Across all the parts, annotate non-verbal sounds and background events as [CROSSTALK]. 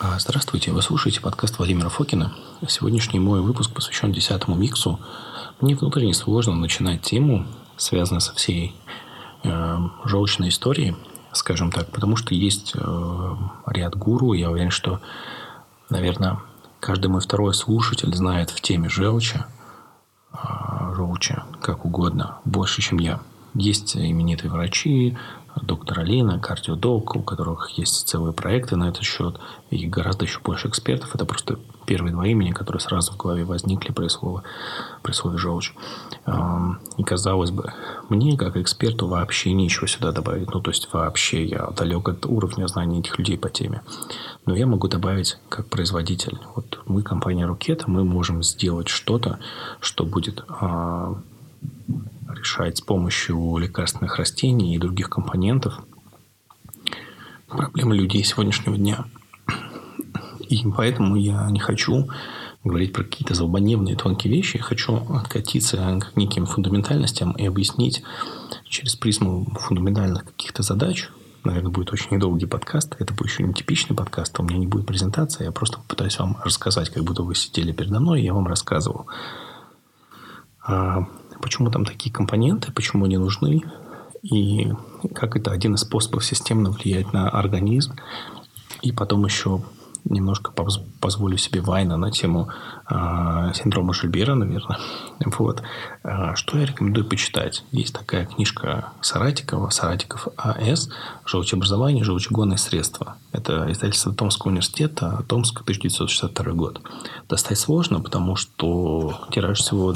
А, здравствуйте, вы слушаете подкаст Владимира Фокина. Сегодняшний мой выпуск посвящен десятому миксу. Мне внутренне сложно начинать тему, связанную со всей э, желчной историей, скажем так, потому что есть э, ряд гуру. Я уверен, что, наверное, каждый мой второй слушатель знает в теме желчи, э, желчи, как угодно, больше, чем я. Есть именитые врачи, доктор Алина, кардиодок, у которых есть целые проекты на этот счет, и гораздо еще больше экспертов. Это просто первые два имени, которые сразу в голове возникли при слове, при слове «желчь». И казалось бы, мне, как эксперту, вообще нечего сюда добавить. Ну, то есть, вообще я далек от уровня знаний этих людей по теме. Но я могу добавить как производитель. Вот мы, компания «Рукета», мы можем сделать что-то, что будет а, решать с помощью лекарственных растений и других компонентов проблемы людей сегодняшнего дня. И поэтому я не хочу говорить про какие-то злободневные тонкие вещи. Я хочу откатиться к неким фундаментальностям и объяснить через призму фундаментальных каких-то задач. Наверное, будет очень недолгий подкаст. Это будет еще не типичный подкаст. У меня не будет презентации. Я просто попытаюсь вам рассказать, как будто вы сидели передо мной, и я вам рассказывал. А, почему там такие компоненты, почему они нужны, и как это один из способов системно влиять на организм. И потом еще немножко позволю себе вайна на тему э, синдрома Жильбера, наверное. [LAUGHS] Вот. Э, что я рекомендую почитать? Есть такая книжка Саратикова, Саратиков А.С. «Желчеобразование, желчегонные средства». Это издательство Томского университета, Томск, 1962 год. Достать сложно, потому что тираж всего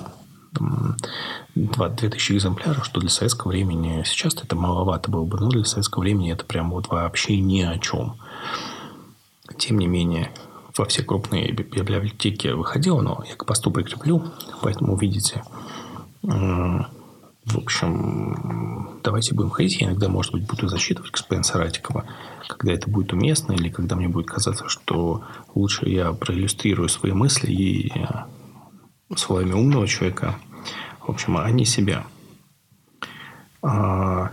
2000 экземпляров, что для советского времени сейчас это маловато было бы, но для советского времени это прям вот вообще ни о чем. Тем не менее, во все крупные библиотеки выходило, но я к посту прикреплю, поэтому увидите. В общем, давайте будем ходить. Я иногда, может быть, буду зачитывать господин Саратикова, когда это будет уместно, или когда мне будет казаться, что лучше я проиллюстрирую свои мысли и словами умного человека. В общем, они себя. А,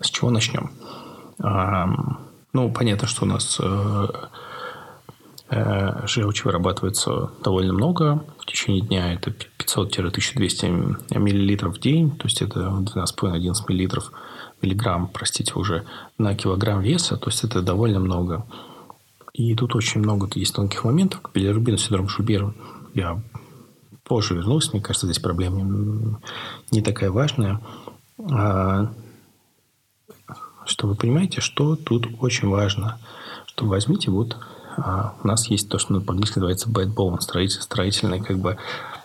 с чего начнем? А, ну, понятно, что у нас э, э, желчь вырабатывается довольно много. В течение дня это 500-1200 миллилитров в день. То есть, это 12,5-11 миллилитров миллиграмм, простите, уже на килограмм веса. То есть, это довольно много. И тут очень много есть тонких моментов. К билирубину синдром Шубера я позже вернусь. Мне кажется, здесь проблема не такая важная. А, что вы понимаете, что тут очень важно. Что возьмите вот а, у нас есть то, что по-английски называется backbone, строитель, строительная как бы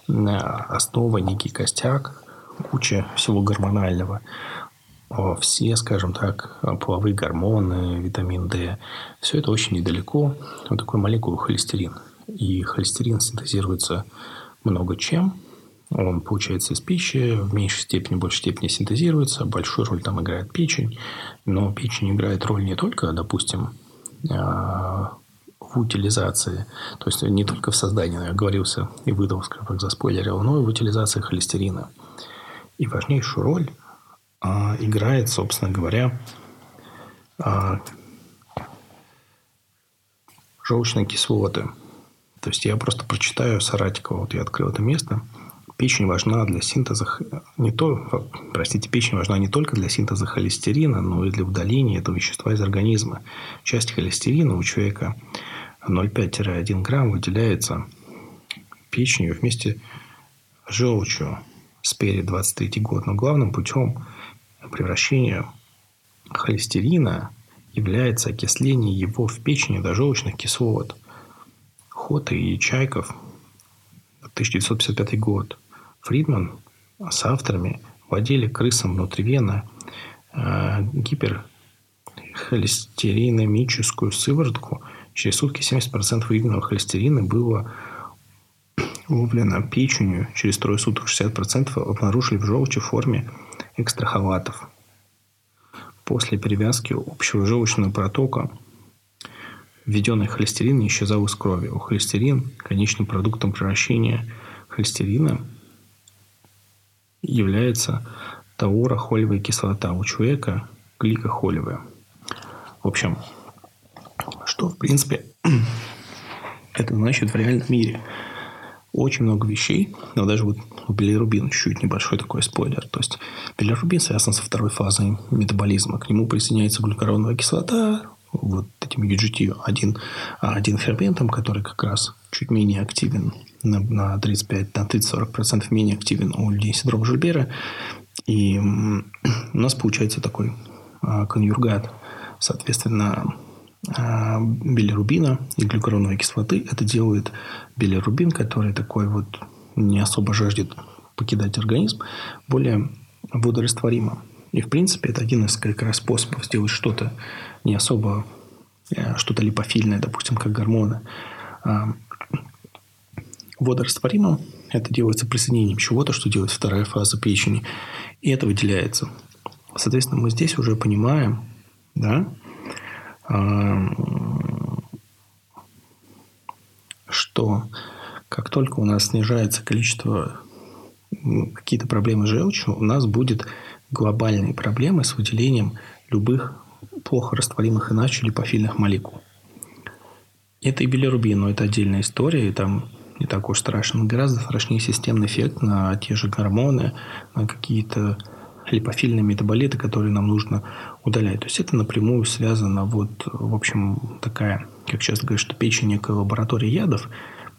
основа, некий костяк, куча всего гормонального все, скажем так, половые гормоны, витамин D, все это очень недалеко от такой молекулы холестерин. И холестерин синтезируется много чем. Он получается из пищи, в меньшей степени, большей степени синтезируется. Большую роль там играет печень. Но печень играет роль не только, допустим, а, в утилизации, то есть не только в создании, я говорился и выдал, скажем так, заспойлерил, но и в утилизации холестерина. И важнейшую роль а, играет, собственно говоря, а, желчные кислоты. То есть я просто прочитаю Саратикова, вот я открыл это место. Печень важна для синтеза не то, простите, печень важна не только для синтеза холестерина, но и для удаления этого вещества из организма. Часть холестерина у человека 0,5-1 грамм выделяется печенью вместе с желчью спереди 23 год. Но главным путем превращения холестерина является окисление его в печени до желчных кислот. Хота и Чайков, 1955 год. Фридман с авторами вводили крысам внутривенно э, гиперхолестериномическую сыворотку. Через сутки 70% выявленного холестерина было [CLEARS THROAT] вывлено печенью. Через трое суток 60% обнаружили в желчи в форме экстрахолатов. После перевязки общего желчного протока введенный холестерин исчезал из крови. У холестерин, конечным продуктом превращения холестерина, является таурохолевая кислота. У человека гликохолевая. В общем, что, в принципе, [CLEARS THROAT] это значит в реальном мире. Очень много вещей, но даже вот у билирубина чуть-чуть небольшой такой спойлер. То есть билирубин связан со второй фазой метаболизма. К нему присоединяется глюкоровая кислота, вот этим UGT один, один ферментом, который как раз чуть менее активен на, на 35, на 30-40% менее активен у людей с синдромом Жильбера. И [CLEARS THROAT] у нас получается такой а, конъюргат. Соответственно, а, билирубина и глюкоровой кислоты. Это делает билирубин, который такой вот не особо жаждет покидать организм, более водорастворимым. И, в принципе, это один из как раз способов сделать что-то не особо, э, что-то липофильное, допустим, как гормоны. А, водорастворимым это делается присоединением чего-то, что делает вторая фаза печени. И это выделяется. Соответственно, мы здесь уже понимаем, да, а, что как только у нас снижается количество какие-то проблемы с желчью, у нас будет глобальные проблемы с выделением любых плохо растворимых иначе липофильных молекул. Это и билирубин, но это отдельная история, и там не так уж страшно. Гораздо страшнее системный эффект на те же гормоны, на какие-то липофильные метаболиты, которые нам нужно удалять. То есть это напрямую связано, вот, в общем, такая, как сейчас говорят, что печень некая лаборатория ядов,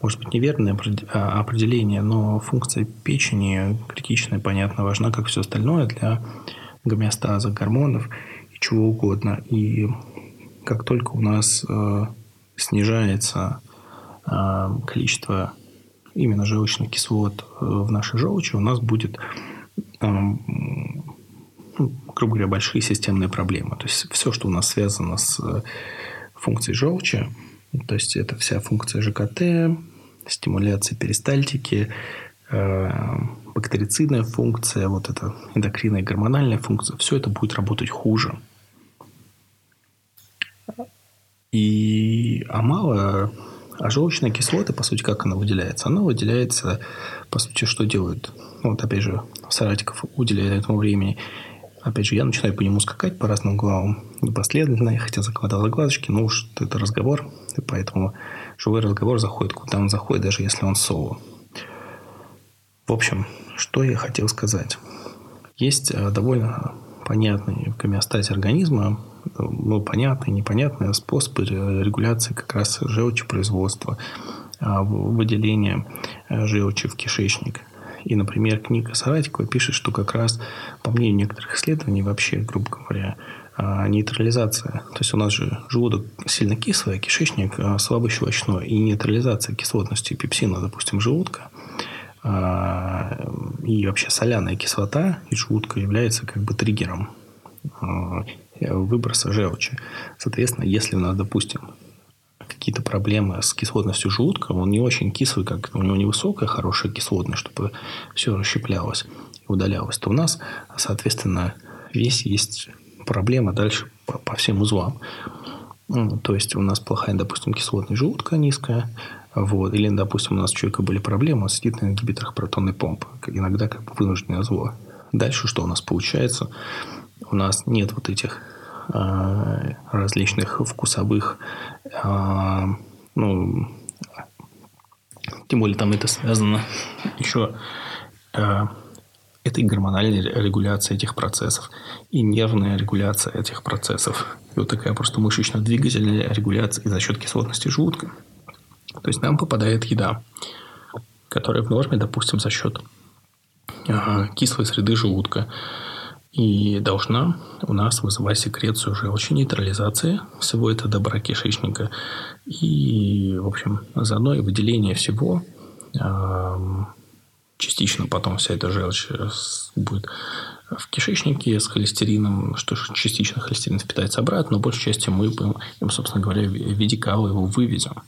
может быть, неверное а, определение, но функция печени критичная, понятно, важна, как все остальное для гомеостаза гормонов и чего угодно. И как только у нас э, снижается э, количество именно желчных кислот э, в нашей желчи, у нас будет грубо говоря, большие системные проблемы. То есть все, что у нас связано с функцией желчи, то есть это вся функция ЖКТ, стимуляция перистальтики, э, бактерицидная функция, вот эта эндокринная гормональная функция, все это будет работать хуже. И, а мало, а желчная кислота, по сути, как она выделяется? Она выделяется, по сути, что делает? Ну, вот опять же, Саратиков уделяет этому времени. Опять же, я начинаю по нему скакать по разным главам непоследовательно, хотя закладывал закладочки, но уж это разговор, и поэтому живой разговор заходит куда он заходит, даже если он соло. В общем, что я хотел сказать. Есть э, довольно понятный в гомеостазе организма, ну, понятные, непонятные способы регуляции как раз желчи производства, а, выделения э, желчи в кишечник. И, например, книга Саратикова пишет, что как раз, по мнению некоторых исследований, вообще, грубо говоря, а, нейтрализация. То есть у нас же желудок сильно кислый, а кишечник а, слабо щелочной. И нейтрализация кислотности пепсина, допустим, желудка а, и вообще соляная кислота из желудка является как бы триггером выброса желчи. Соответственно, если у нас, допустим, какие-то проблемы с кислотностью желудка, он не очень кислый, как у него невысокая хорошая кислотность, чтобы все расщеплялось и удалялось, то у нас, соответственно, весь есть проблема дальше по, по всем узлам. Ну, то есть у нас плохая, допустим, кислотность желудка низкая, вот. Или, допустим, у нас у человека были проблемы, он сидит на ингибиторах протонной помпы. Иногда как бы вынужденное зло. Дальше что у нас получается? У нас нет вот этих э, различных вкусовых, э, ну, тем более там это связано еще э, это и гормональная регуляция этих процессов, и нервная регуляция этих процессов. И вот такая просто мышечно-двигательная регуляция за счет кислотности желудка. То есть нам попадает еда, которая в норме, допустим, за счет э, кислой среды желудка. И должна у нас вызывать секрецию желчи, нейтрализации всего этого добра кишечника. И, в общем, заодно и выделение всего частично потом вся эта желчь э, будет в кишечнике с холестерином, что частично холестерин впитается обратно, но большей части мы, им, собственно говоря, в виде кала его вывезем.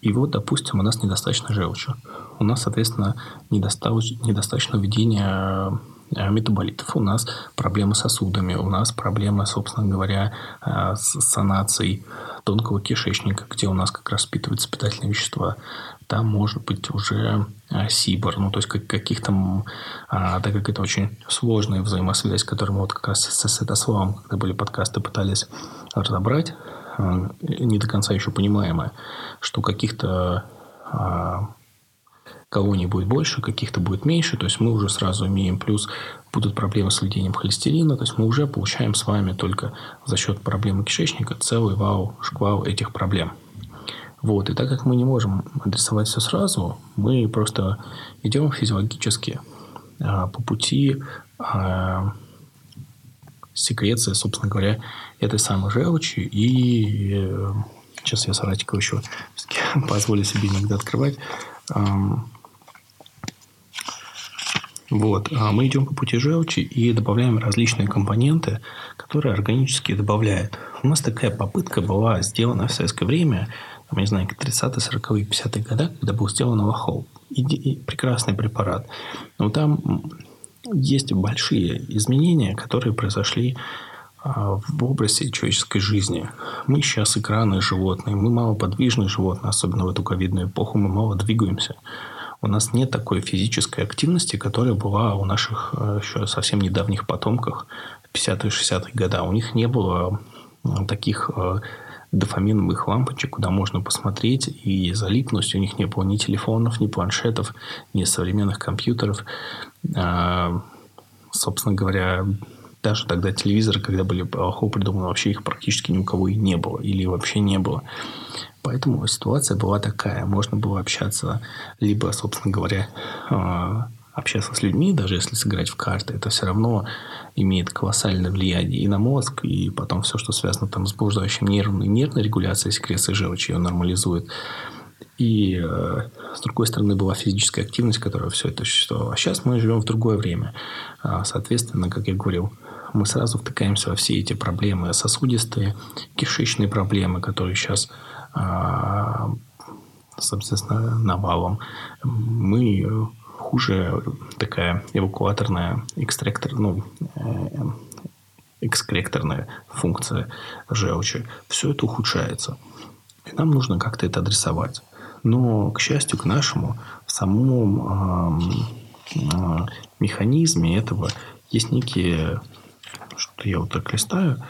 И вот, допустим, у нас недостаточно желчи. У нас, соответственно, недостаточно, недостаточно введения метаболитов, у нас проблемы с сосудами, у нас проблемы, собственно говоря, с санацией тонкого кишечника, где у нас как раз впитываются питательные вещества. Там может быть уже сибор, ну, то есть как, каких-то, а, так как это очень сложная взаимосвязь, которую мы вот как раз с, с Святославом, когда были подкасты, пытались разобрать, не до конца еще понимаемое, что каких-то а, колоний будет больше, каких-то будет меньше, то есть мы уже сразу имеем плюс, будут проблемы с введением холестерина, то есть мы уже получаем с вами только за счет проблемы кишечника целый вау, шквал этих проблем. Вот. И так как мы не можем адресовать все сразу, мы просто идем физиологически а, по пути а, секреции, собственно говоря, этой самой желчи. И э, сейчас я Саратика еще [LAUGHS] позволю себе иногда открывать. Вот. А мы идем по пути желчи и добавляем различные компоненты, которые органически добавляют. У нас такая попытка была сделана в советское время там, не знаю, 30-е, 40-е, 50-е годы, когда был сделан Аллахол. И, и прекрасный препарат. Но там есть большие изменения, которые произошли а, в области человеческой жизни. Мы сейчас экранные животные, мы малоподвижные животные, особенно в эту ковидную эпоху, мы мало двигаемся. У нас нет такой физической активности, которая была у наших э, еще совсем недавних потомках 50-е, 60-е годы. У них не было таких э, дофаминовых лампочек, куда можно посмотреть и залипнуть. У них не было ни телефонов, ни планшетов, ни современных компьютеров. Собственно говоря, даже тогда телевизоры, когда были плохо придуманы, вообще их практически ни у кого и не было. Или вообще не было. Поэтому ситуация была такая. Можно было общаться либо, собственно говоря, а, общаться с людьми, даже если сыграть в карты, это все равно имеет колоссальное влияние и на мозг, и потом все, что связано там с блуждающим нервной, нервной регуляцией секреции желчи, ее нормализует. И э, с другой стороны была физическая активность, которая все это существовала. А сейчас мы живем в другое время. А, соответственно, как я говорил, мы сразу втыкаемся во все эти проблемы сосудистые, кишечные проблемы, которые сейчас а, собственно, навалом. Мы хуже такая эвакуаторная экстрактор, ну, э, экскректорная функция желчи. Все это ухудшается. И нам нужно как-то это адресовать. Но, к счастью, к нашему, в самом э, механизме этого есть некие, что я вот так листаю,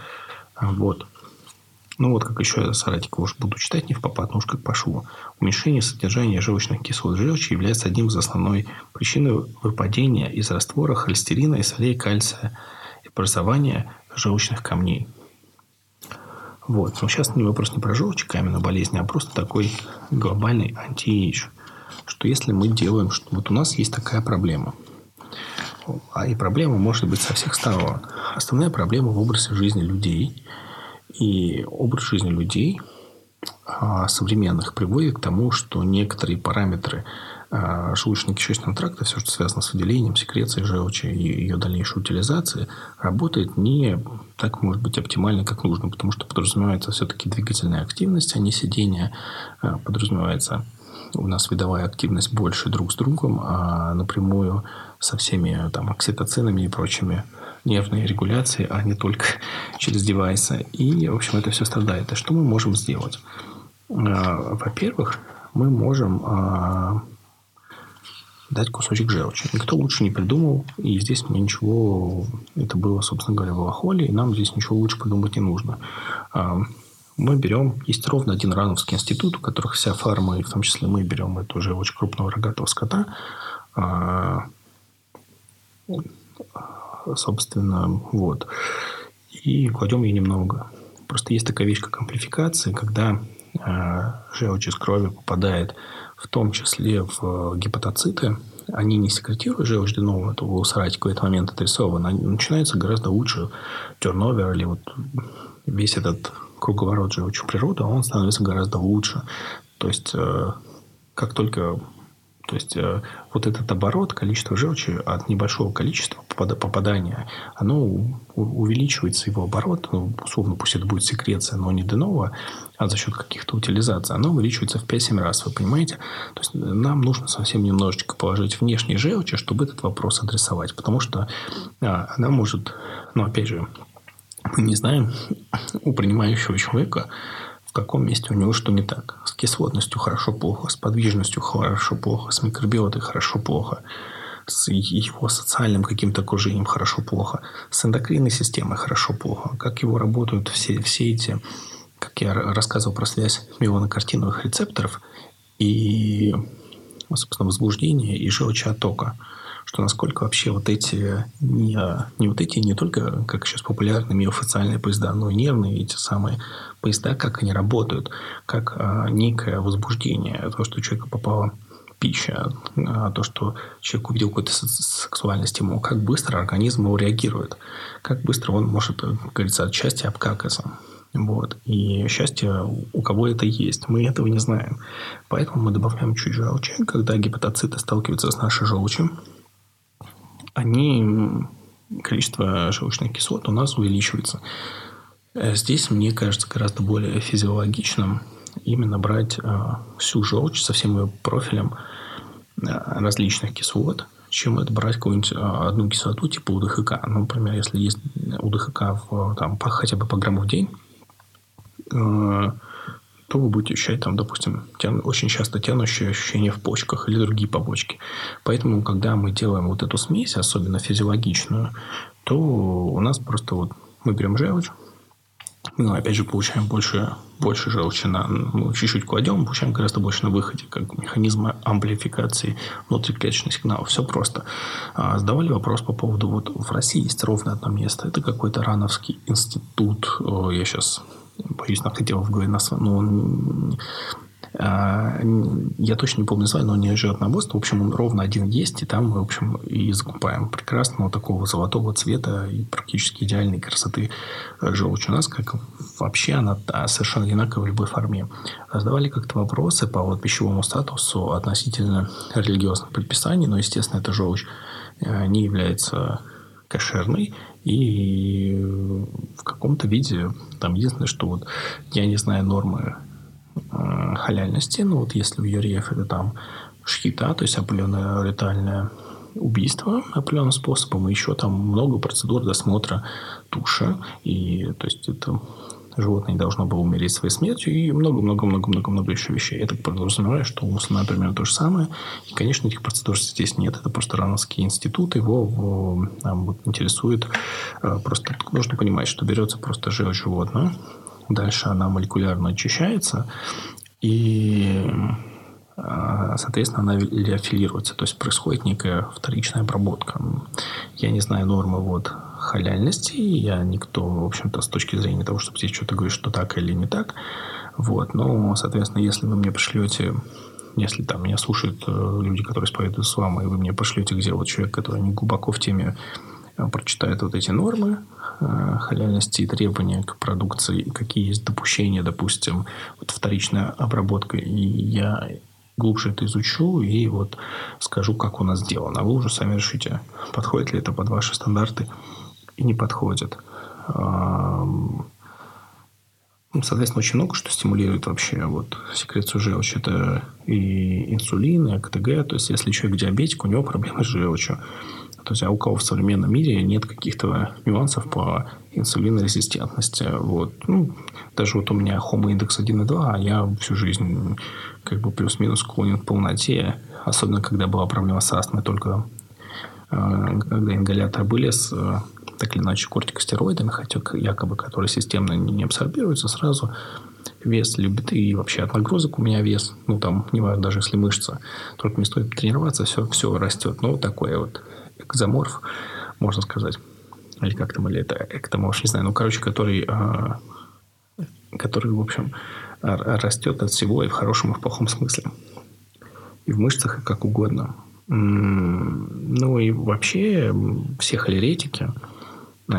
вот, ну вот как еще Саратика уж буду читать не в попад, но уж как пошло. Уменьшение содержания желчных кислот в желчи является одним из основной причин выпадения из раствора холестерина и солей кальция и образования желчных камней. Вот. Но сейчас не вопрос не про желчь, каменную болезнь, а просто такой глобальный антиэйдж. Что если мы делаем, что вот у нас есть такая проблема, а и проблема может быть со всех сторон. Основная проблема в образе жизни людей – и образ жизни людей а, современных приводит к тому, что некоторые параметры а, желудочно-кишечного тракта, все, что связано с выделением, секрецией желчи и ее дальнейшей утилизацией, работает не так, может быть, оптимально, как нужно, потому что подразумевается все-таки двигательная активность, а не сидение. А, подразумевается у нас видовая активность больше друг с другом, а напрямую со всеми там, окситоцинами и прочими нервной регуляции, а не только [LAUGHS] через девайсы. И, в общем, это все страдает. И что мы можем сделать? А, во-первых, мы можем а, дать кусочек желчи. Никто лучше не придумал, и здесь мы ничего... Это было, собственно говоря, в Алахоле, и нам здесь ничего лучше придумать не нужно. А, мы берем... Есть ровно один Рановский институт, у которых вся фарма, и в том числе мы берем это уже очень крупного рогатого скота, собственно, вот. И кладем ее немного. Просто есть такая вещь, как амплификация, когда э, желчь из крови попадает в том числе в гепатоциты, они не секретируют желчь деновую, это у саратика в этот момент отрисовано, начинается гораздо лучше терновер или вот весь этот круговорот желчи природы, он становится гораздо лучше. То есть, э, как только То есть э, вот этот оборот, количество желчи от небольшого количества попадания, оно увеличивается, его оборот, ну, условно, пусть это будет секреция, но не денова, а за счет каких-то утилизаций, оно увеличивается в 5-7 раз, вы понимаете? То есть нам нужно совсем немножечко положить внешней желчи, чтобы этот вопрос адресовать, потому что а, она может, ну, опять же, мы не знаем у принимающего человека, в каком месте у него что не так. С кислотностью хорошо-плохо, с подвижностью хорошо-плохо, с микробиотой хорошо-плохо, с его социальным каким-то окружением хорошо-плохо, с эндокринной системой хорошо-плохо, как его работают все, все эти, как я рассказывал про связь меланокартиновых рецепторов и, собственно, возбуждения и желчеоттока что насколько вообще вот эти не, не вот эти не только, как сейчас популярны миофациальные поезда, но и нервные эти самые поезда, как они работают, как а, некое возбуждение, то, что у человека попала пища, а, то, что человек увидел какой-то сексуальный стимул, как быстро организм его реагирует, как быстро он может, как говорится, от счастья обкакаться. Вот. И счастье у кого это есть. Мы этого не знаем. Поэтому мы добавляем чуть желчи. Когда гепатоциты сталкиваются с нашей желчью, они, количество желчных кислот у нас увеличивается. Э, здесь, мне кажется, гораздо более физиологичным именно брать э, всю желчь со всем ее профилем э, различных кислот, чем это брать какую-нибудь одну кислоту типа УДХК. Ну, например, если есть УДХК в, там, хотя бы по грамму в день, то вы будете ощущать, там, допустим, тян, очень часто тянущие ощущения в почках или другие побочки. Поэтому, когда мы делаем вот эту смесь, особенно физиологичную, то у нас просто вот мы берем желчь, ну, опять же, получаем больше, больше желчи на... Ну, чуть-чуть кладем, получаем гораздо больше на выходе, как механизм амплификации внутриклеточных сигналов. Все просто. А, задавали вопрос по поводу... Вот в России есть ровно одно место. Это какой-то Рановский институт. Я сейчас боюсь, находил в голове ну, а, я точно не помню название, но не живет на Бост. В общем, он ровно один есть, и там мы, в общем, и закупаем прекрасного такого золотого цвета и практически идеальной красоты желчь. У нас как вообще она совершенно одинаковая в любой форме. Задавали как-то вопросы по вот пищевому статусу относительно религиозных предписаний, но, естественно, эта желчь э, не является кошерной и в каком-то виде там единственное, что вот я не знаю нормы э, халяльности, но вот если в ЮРЕФ это там шхита, то есть определенное ритуальное убийство определенным способом, и еще там много процедур досмотра туши, и то есть это животное не должно было умереть своей смертью и много-много-много-много-много еще вещей. Я так подразумеваю, что у мусульман примерно то же самое. И, конечно, этих процедур здесь нет. Это просто Рановский институт. Его нам вот интересует. Э, просто нужно понимать, что берется просто желчь животное. Дальше она молекулярно очищается. И э, соответственно, она лиофилируется, то есть происходит некая вторичная обработка. Я не знаю нормы вот халяльности. Я никто, в общем-то, с точки зрения того, чтобы здесь что-то говорить, что так или не так. Вот. Но, соответственно, если вы мне пришлете если там меня слушают э, люди, которые исповедуют ислам, и вы мне пошлете, где вот человек, который не глубоко в теме э, прочитает вот эти нормы э, халяльности и требования к продукции, какие есть допущения, допустим, вот вторичная обработка, и я глубже это изучу и вот скажу, как у нас сделано. А вы уже сами решите, подходит ли это под ваши стандарты и не подходит. Ну, соответственно, очень много что стимулирует вообще вот секрецию желчи. Это и инсулин, и АКТГ. То есть, если человек диабетик, у него проблемы с желчью. То есть, а у кого в современном мире нет каких-то нюансов по инсулинорезистентности. Вот. Ну, даже вот у меня хомо индекс 1,2, а я всю жизнь как бы плюс-минус склонен к полноте. Особенно, когда была проблема с астмой, только э, когда ингаляторы были с так или иначе кортикостероидами, хотя якобы, которые системно не абсорбируются сразу, вес любит и вообще от нагрузок у меня вес, ну там, не важно, даже если мышца, только не стоит тренироваться, все, все растет. Ну, вот такой вот экзоморф, можно сказать. Или как там, или это эктоморф, не знаю. Ну, короче, который, а, который, в общем, растет от всего и в хорошем, и в плохом смысле. И в мышцах, и как угодно. Ну, и вообще все холеретики –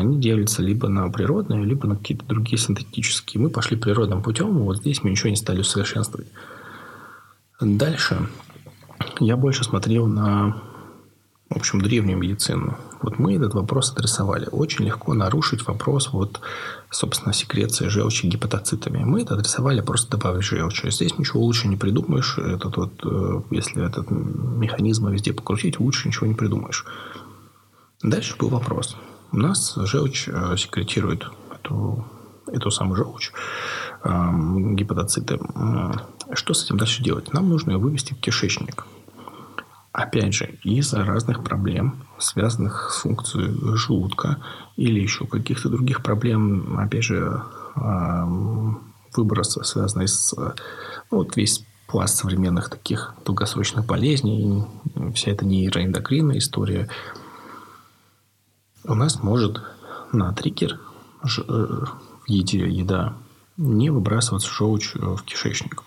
они делятся либо на природные, либо на какие-то другие синтетические. Мы пошли природным путем, вот здесь мы ничего не стали усовершенствовать. Дальше я больше смотрел на, в общем, древнюю медицину. Вот мы этот вопрос адресовали. Очень легко нарушить вопрос вот, собственно, секреции желчи гепатоцитами. Мы это адресовали, просто добавить желчь. Здесь ничего лучше не придумаешь. Этот вот, э, если этот механизм везде покрутить, лучше ничего не придумаешь. Дальше был вопрос. У нас желчь э, секретирует эту, эту самую желчь, э, гепатоциты. Что с этим дальше делать? Нам нужно ее вывести в кишечник. Опять же, из-за разных проблем, связанных с функцией желудка или еще каких-то других проблем, опять же, выброса, связанные с ну, вот весь пласт современных таких долгосрочных болезней, вся эта нейроэндокринная история, у нас может на триггер э, еде, еда не выбрасываться желчь э, в кишечник.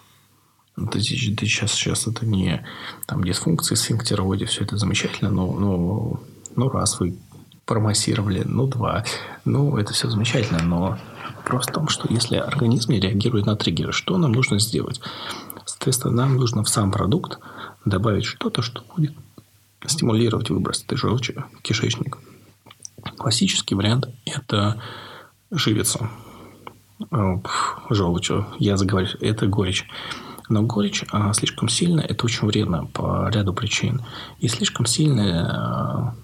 Это, это сейчас, сейчас это не там дисфункции сфинктероводе, все это замечательно, но, но, но раз вы промассировали, ну два, ну это все замечательно, но вопрос в том, что если организм не реагирует на триггеры, что нам нужно сделать? Соответственно, нам нужно в сам продукт добавить что-то, что будет стимулировать выброс этой желчи в кишечник. Классический вариант – это живица. Желчь, я заговорю, это горечь. Но горечь а, слишком сильная, это очень вредно по ряду причин. И слишком сильная, а,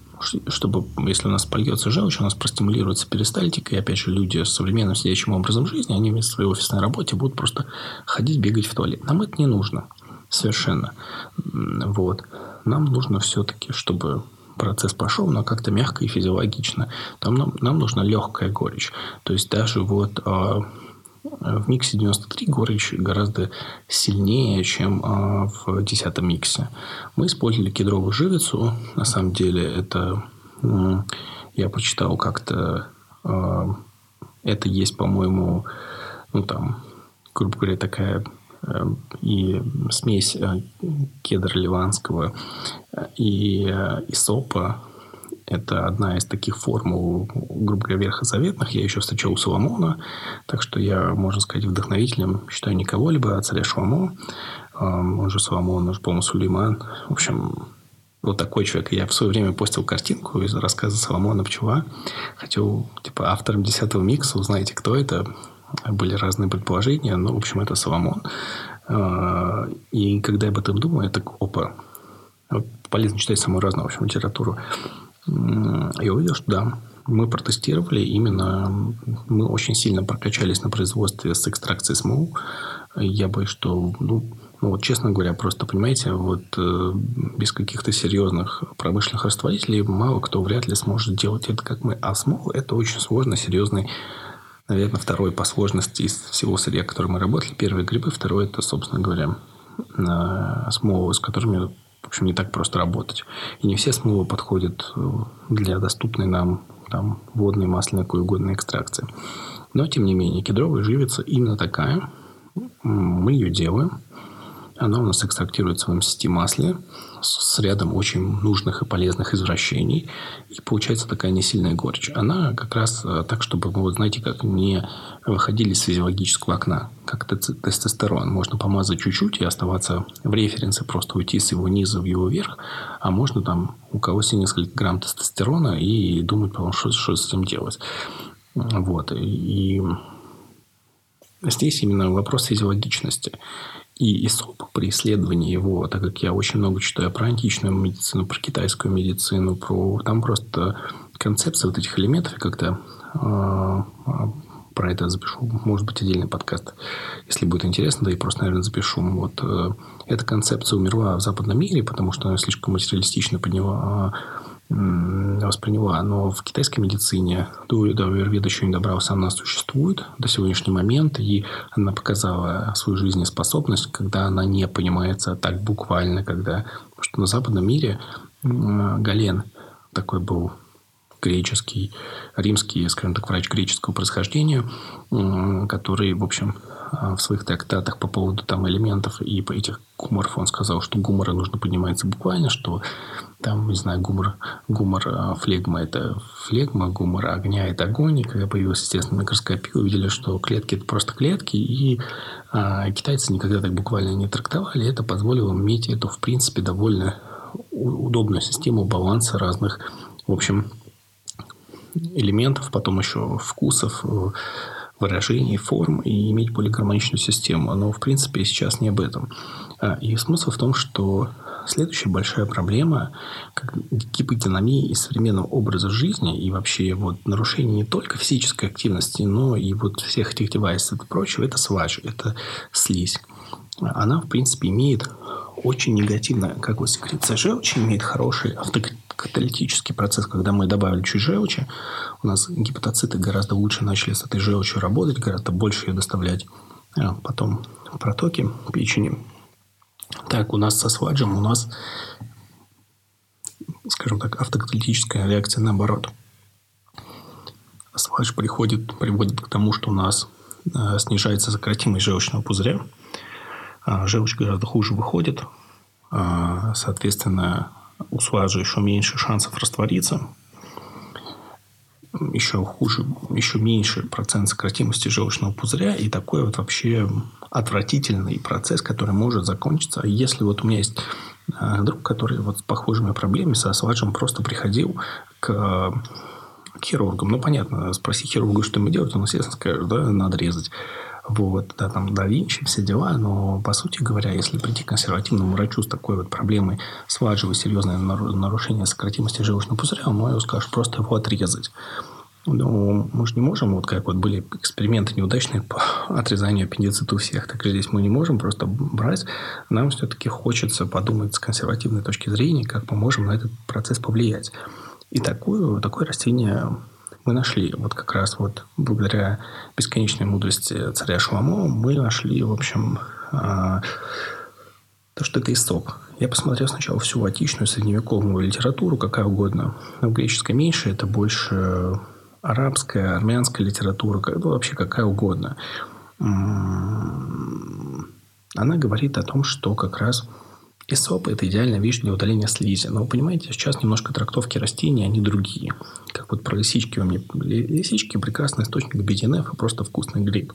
чтобы, если у нас польется желчь, у нас простимулируется перистальтика, и опять же люди с современным сидячим образом жизни, они вместо своей офисной работы будут просто ходить, бегать в туалет. Нам это не нужно совершенно. Вот. Нам нужно все-таки, чтобы процесс пошел, но как-то мягко и физиологично. Там нам, нам нужна легкая горечь. То есть даже вот а, в миксе 93 горечь гораздо сильнее, чем а, в десятом миксе. Мы использовали кедровую живицу. На самом деле это я прочитал как-то а, это есть, по-моему, ну там, грубо говоря, такая э, и смесь э, кедра ливанского э, и исопа это одна из таких формул, грубо говоря, ветхозаветных. Я еще встречал у Соломона. Так что я, можно сказать, вдохновителем считаю не кого-либо, а царя Шламо. Он же Соломон, он же, по-моему, Сулейман. В общем, вот такой человек. Я в свое время постил картинку из рассказа Соломона Пчела. Хотел, типа, автором десятого микса, узнаете, кто это. Были разные предположения, но, в общем, это Соломон. А, и когда я об этом думаю, я так, опа, полезно читать самую разную, в общем, литературу. Я увидел, что да, мы протестировали именно, мы очень сильно прокачались на производстве с экстракцией СМУ. Я боюсь, что, ну, ну, вот честно говоря, просто, понимаете, вот э, без каких-то серьезных промышленных растворителей мало кто вряд ли сможет делать это, как мы. А СМОЛ – это очень сложный, серьезный, наверное, второй по сложности из всего сырья, которым мы работали. Первые грибы, второй – это, собственно говоря, э, смолы, с которыми в общем, не так просто работать. И не все смолы подходят э, для доступной нам там, водной, масляной, какой угодно экстракции. Но, тем не менее, кедровая живица именно такая. Мы ее делаем. Она у нас экстрактируется в МСТ масле с рядом очень нужных и полезных извращений. И получается такая несильная горечь. Она как раз э, так, чтобы вы, вот, знаете, как не выходили из физиологического окна, как тестостерон. Можно помазать чуть-чуть и оставаться в референсе, просто уйти с его низа в его верх. А можно там у кого себе несколько грамм тестостерона и думать, по что, что с этим делать. Вот. И здесь именно вопрос физиологичности. И ИСОП при исследовании его, так как я очень много читаю про античную медицину, про китайскую медицину, про там просто концепция вот этих элементов, как-то э, про это запишу, может быть, отдельный подкаст, если будет интересно, да и просто, наверное, запишу. Вот э, эта концепция умерла в западном мире, потому что она слишком материалистично подняла восприняла. Но в китайской медицине до, Аюрведа еще не добрался, она существует до сегодняшнего момента, и она показала свою жизнеспособность, когда она не понимается так буквально, когда... Потому что на западном мире Гален такой был греческий, римский, скажем так, врач греческого происхождения, который, в общем, в своих трактатах по поводу там элементов и по этих гуморов он сказал, что гумора нужно подниматься буквально, что там, не знаю, гумор, гумор а, флегма – это флегма, гумор огня – это огонь. И когда появилась, естественно, микроскопия, увидели, что клетки – это просто клетки, и а, китайцы никогда так буквально не трактовали. Это позволило иметь эту, в принципе, довольно удобную систему баланса разных, в общем, элементов, потом еще вкусов, э, выражений, форм и иметь более гармоничную систему. Но, в принципе, сейчас не об этом. А, и смысл в том, что следующая большая проблема как гиподинамии и современного образа жизни и вообще вот нарушение не только физической активности, но и вот всех этих девайсов и прочего, это свадж, это слизь. Она, в принципе, имеет очень негативно, как вот секреция желчи имеет хороший автокаталитический процесс, когда мы добавили чуть желчи, у нас гепатоциты гораздо лучше начали с этой желчью работать, гораздо больше ее доставлять а потом протоки печени. Так, у нас со сваджем у нас, скажем так, автокаталитическая реакция наоборот. Свадж приходит, приводит к тому, что у нас э, снижается сократимость желчного пузыря. Э, желчь гораздо хуже выходит. Э, соответственно, у сваджа еще меньше шансов раствориться еще хуже, еще меньше процент сократимости желчного пузыря и такой вот вообще отвратительный процесс, который может закончиться. Если вот у меня есть э, друг, который вот с похожими проблемами со сваджем просто приходил к хирургам. Ну, понятно, спроси хирурга, что ему делать, он, естественно, скажет, да, надо резать. Вот, да, там, да Винчи, все дела, но, по сути говоря, если прийти к консервативному врачу с такой вот проблемой сваджевой, серьезное нарушение сократимости желчного пузыря, он ему скажет просто его отрезать. Ну, мы же не можем, вот как вот были эксперименты неудачные по [LAUGHS] отрезанию аппендицита у всех, так и здесь мы не можем просто брать. Нам все-таки хочется подумать с консервативной точки зрения, как мы можем на этот процесс повлиять. И такую, такое растение мы нашли. Вот как раз вот благодаря бесконечной мудрости царя Шламо мы нашли, в общем, а, то, что это исток. Я посмотрел сначала всю античную, средневековую литературу, какая угодно. Но в греческой меньше, это больше арабская, армянская литература, ну, вообще какая угодно. Она говорит о том, что как раз Эсоп – это идеальная вещь для удаления слизи. Но вы понимаете, сейчас немножко трактовки растений, они другие. Как вот про лисички. У меня лисички – прекрасный источник BDNF и просто вкусный гриб.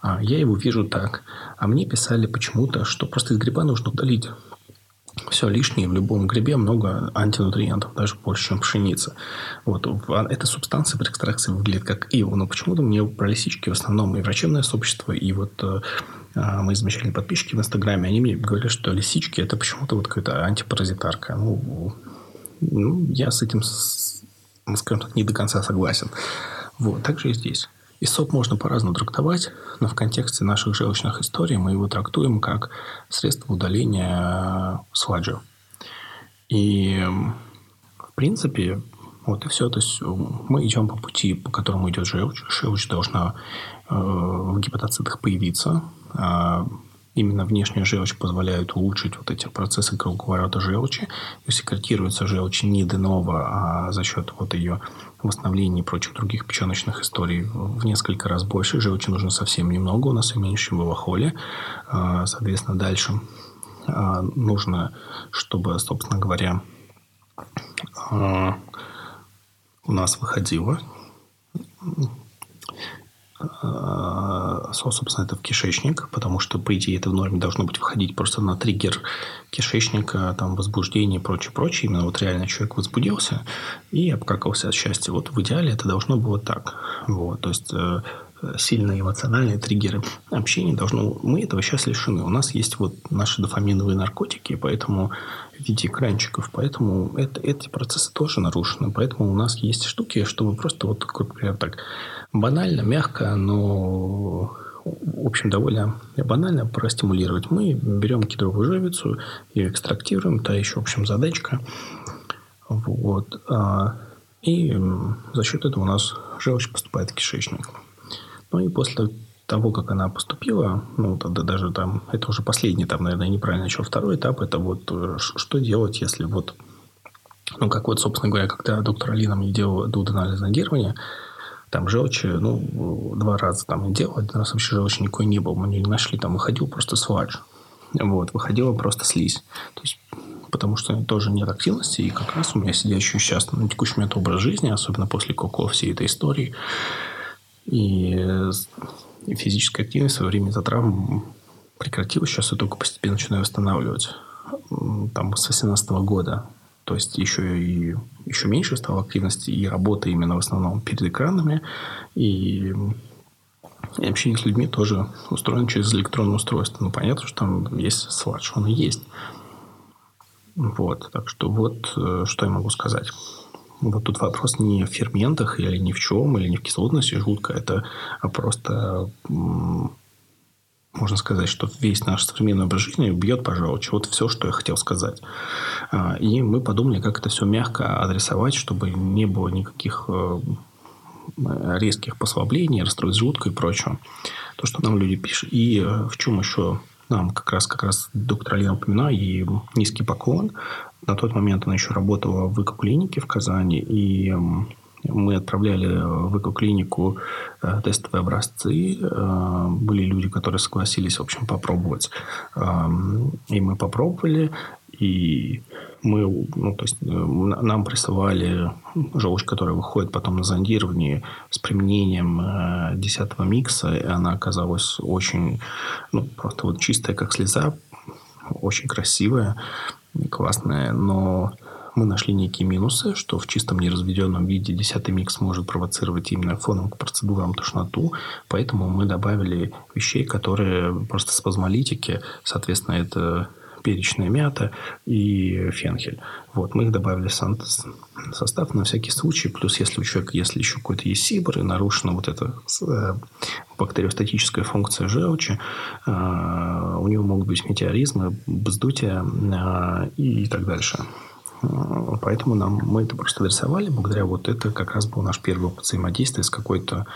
А я его вижу так. А мне писали почему-то, что просто из гриба нужно удалить все лишнее в любом грибе много антинутриентов, даже больше, чем пшеница. Вот. Эта субстанция при экстракции выглядит как ИО, но почему-то мне про лисички в основном и врачебное сообщество, и вот э, а, мои замечательные подписчики в Инстаграме, они мне говорят, что лисички это почему-то вот какая-то антипаразитарка. Ну, ну, я с этим, скажем так, не до конца согласен. Вот, так же и здесь. И сок можно по-разному трактовать, но в контексте наших желчных историй мы его трактуем как средство удаления сладжа. И, в принципе, вот и все. То есть мы идем по пути, по которому идет желчь. Желчь должна э, в гепатоцитах появиться. А именно внешняя желчь позволяет улучшить вот эти процессы круговорота желчи. И секретируется желчь не де а за счет вот ее восстановления и прочих других печеночных историй в несколько раз больше. Желчи нужно совсем немного, у нас и меньше, в Авахоле. А, соответственно, дальше а, нужно, чтобы, собственно говоря, а, у нас выходило собственно, это в кишечник, потому что, по идее, это в норме должно быть входить просто на триггер кишечника, там, возбуждение и прочее, прочее. Именно вот реально человек возбудился и обкакался от счастья. Вот в идеале это должно было так. Вот, то есть, э, сильные эмоциональные триггеры общения должно... Мы этого сейчас лишены. У нас есть вот наши дофаминовые наркотики, поэтому в виде экранчиков, поэтому это, эти процессы тоже нарушены. Поэтому у нас есть штуки, чтобы просто вот, например, так банально, мягко, но в общем, довольно банально простимулировать. Мы берем кедровую живицу, ее экстрактируем, та еще, в общем, задачка. Вот. А, и за счет этого у нас желчь поступает в кишечник. Ну и после того, как она поступила, ну, тогда даже там, это уже последний, там, наверное, неправильно еще второй этап, это вот э, что делать, если вот, ну, как вот, собственно говоря, когда доктор Алина мне делала дуоденальное зондирование, там желчи, ну, два раза там делал, один раз вообще желчи никакой не был, мы не нашли, там выходил просто свадж. Вот, выходила просто слизь. То есть потому что тоже нет активности, и как раз у меня сидящий сейчас на текущий момент образ жизни, особенно после коко всей этой истории, и физическая активность во время травм прекратилась, сейчас я только постепенно начинаю восстанавливать. Там с 18 года. То есть еще и еще меньше стало активности и работы именно в основном перед экранами. И, и общение с людьми тоже устроено через электронное устройство. Ну, понятно, что там есть сладж, он и есть. Вот. Так что вот э, что я могу сказать. Вот тут вопрос не в ферментах или ни в чем, или не в кислотности жутко. Это просто можно сказать, что весь наш современный образ жизни убьет по желчи. Вот все, что я хотел сказать. А, и мы подумали, как это все мягко адресовать, чтобы не было никаких э, резких послаблений, расстройств желудка и прочего. То, что нам люди пишут. И э, в чем еще нам как раз, как раз доктор Алина упоминала, и низкий поклон. На тот момент она еще работала в эко-клинике в Казани, и мы отправляли в эко-клинику э, тестовые образцы. Э, были люди, которые согласились, в общем, попробовать. Эм, и мы попробовали. И мы, ну, то есть, э, нам присылали желчь, которая выходит потом на зондирование с применением десятого микса, и она оказалась очень, ну, просто вот чистая, как слеза, очень красивая, классная, но мы нашли некие минусы, что в чистом неразведенном виде десятый микс может провоцировать именно фоном к процедурам тошноту, поэтому мы добавили вещей, которые просто спазмолитики, соответственно, это перечная мята и фенхель. Вот, мы их добавили в состав на всякий случай. Плюс, если у человека, если еще какой-то есть сибр и нарушена вот эта э, бактериостатическая функция желчи, э, у него могут быть метеоризмы, вздутие э, и так дальше. Поэтому нам, мы это просто адресовали. Благодаря вот это как раз был наш первый опыт взаимодействия с какой-то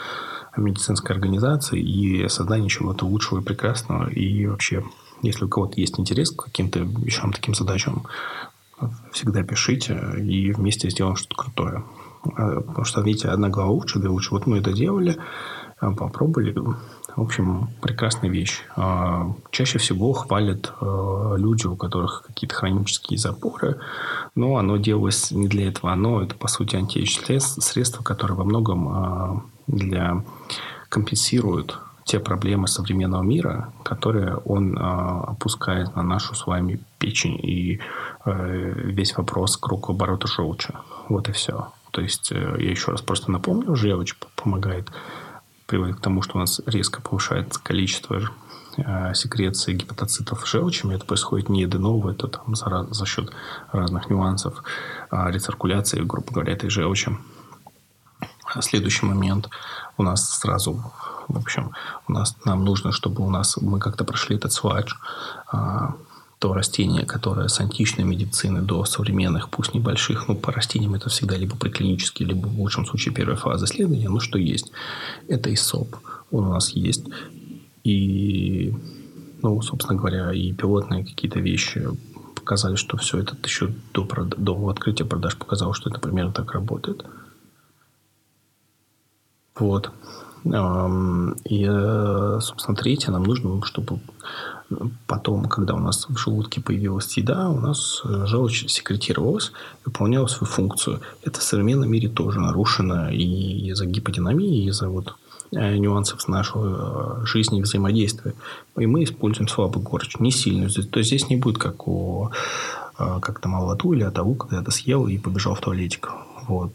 медицинской организацией и создание чего-то лучшего и прекрасного. И вообще, если у кого-то есть интерес к каким-то вещам, таким задачам, всегда пишите и вместе сделаем что-то крутое. А, потому что, видите, одна глава лучше, две лучше. Вот мы это делали, а, попробовали. В общем, прекрасная вещь. А, чаще всего хвалят люди, у которых какие-то хронические запоры, но оно делалось не для этого. Оно, это, по сути, антиэйдж средство, которое во многом для компенсирует те проблемы современного мира, которые он опускает на нашу с вами печень и э, весь вопрос кругооборота желчи. Вот и все. То есть, э, я еще раз просто напомню, желчь помогает, приводит к тому, что у нас резко повышается количество э, секреции гепатоцитов желчами. Это происходит не аденово, это там за, за счет разных нюансов а рециркуляции, грубо говоря, этой желчи. Следующий момент у нас сразу, в общем, у нас нам нужно, чтобы у нас мы как-то прошли этот свадж, а, то растение, которое с античной медицины до современных, пусть небольших, ну, по растениям это всегда либо приклинические, либо в лучшем случае первая фаза исследования, ну, что есть. Это ИСОП. Он у нас есть. И, ну, собственно говоря, и пилотные какие-то вещи показали, что все это еще до, до открытия продаж показало, что это примерно так работает. Вот. И, э, собственно, третье, нам нужно, чтобы Потом, когда у нас в желудке появилась еда, у нас э, желчь секретировалась выполняла свою функцию. Это в современном мире тоже нарушено и из-за гиподинамии, и из-за вот э, нюансов нашей э, жизни и взаимодействия. И мы используем слабую горечь, не сильную. То есть здесь не будет как у как там алату или атаву, когда я это съел и побежал в туалетик. Вот.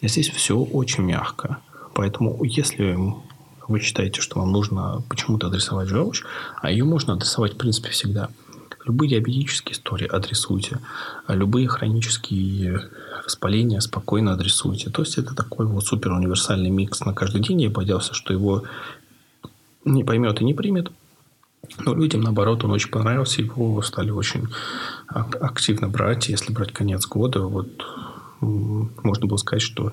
Здесь все очень мягко. Поэтому если вы считаете, что вам нужно почему-то адресовать желчь, а ее можно адресовать, в принципе, всегда. Любые диабетические истории адресуйте, а любые хронические воспаления спокойно адресуйте. То есть, это такой вот супер универсальный микс на каждый день. Я боялся, что его не поймет и не примет. Но людям, наоборот, он очень понравился. Его стали очень активно брать. Если брать конец года, вот можно было сказать, что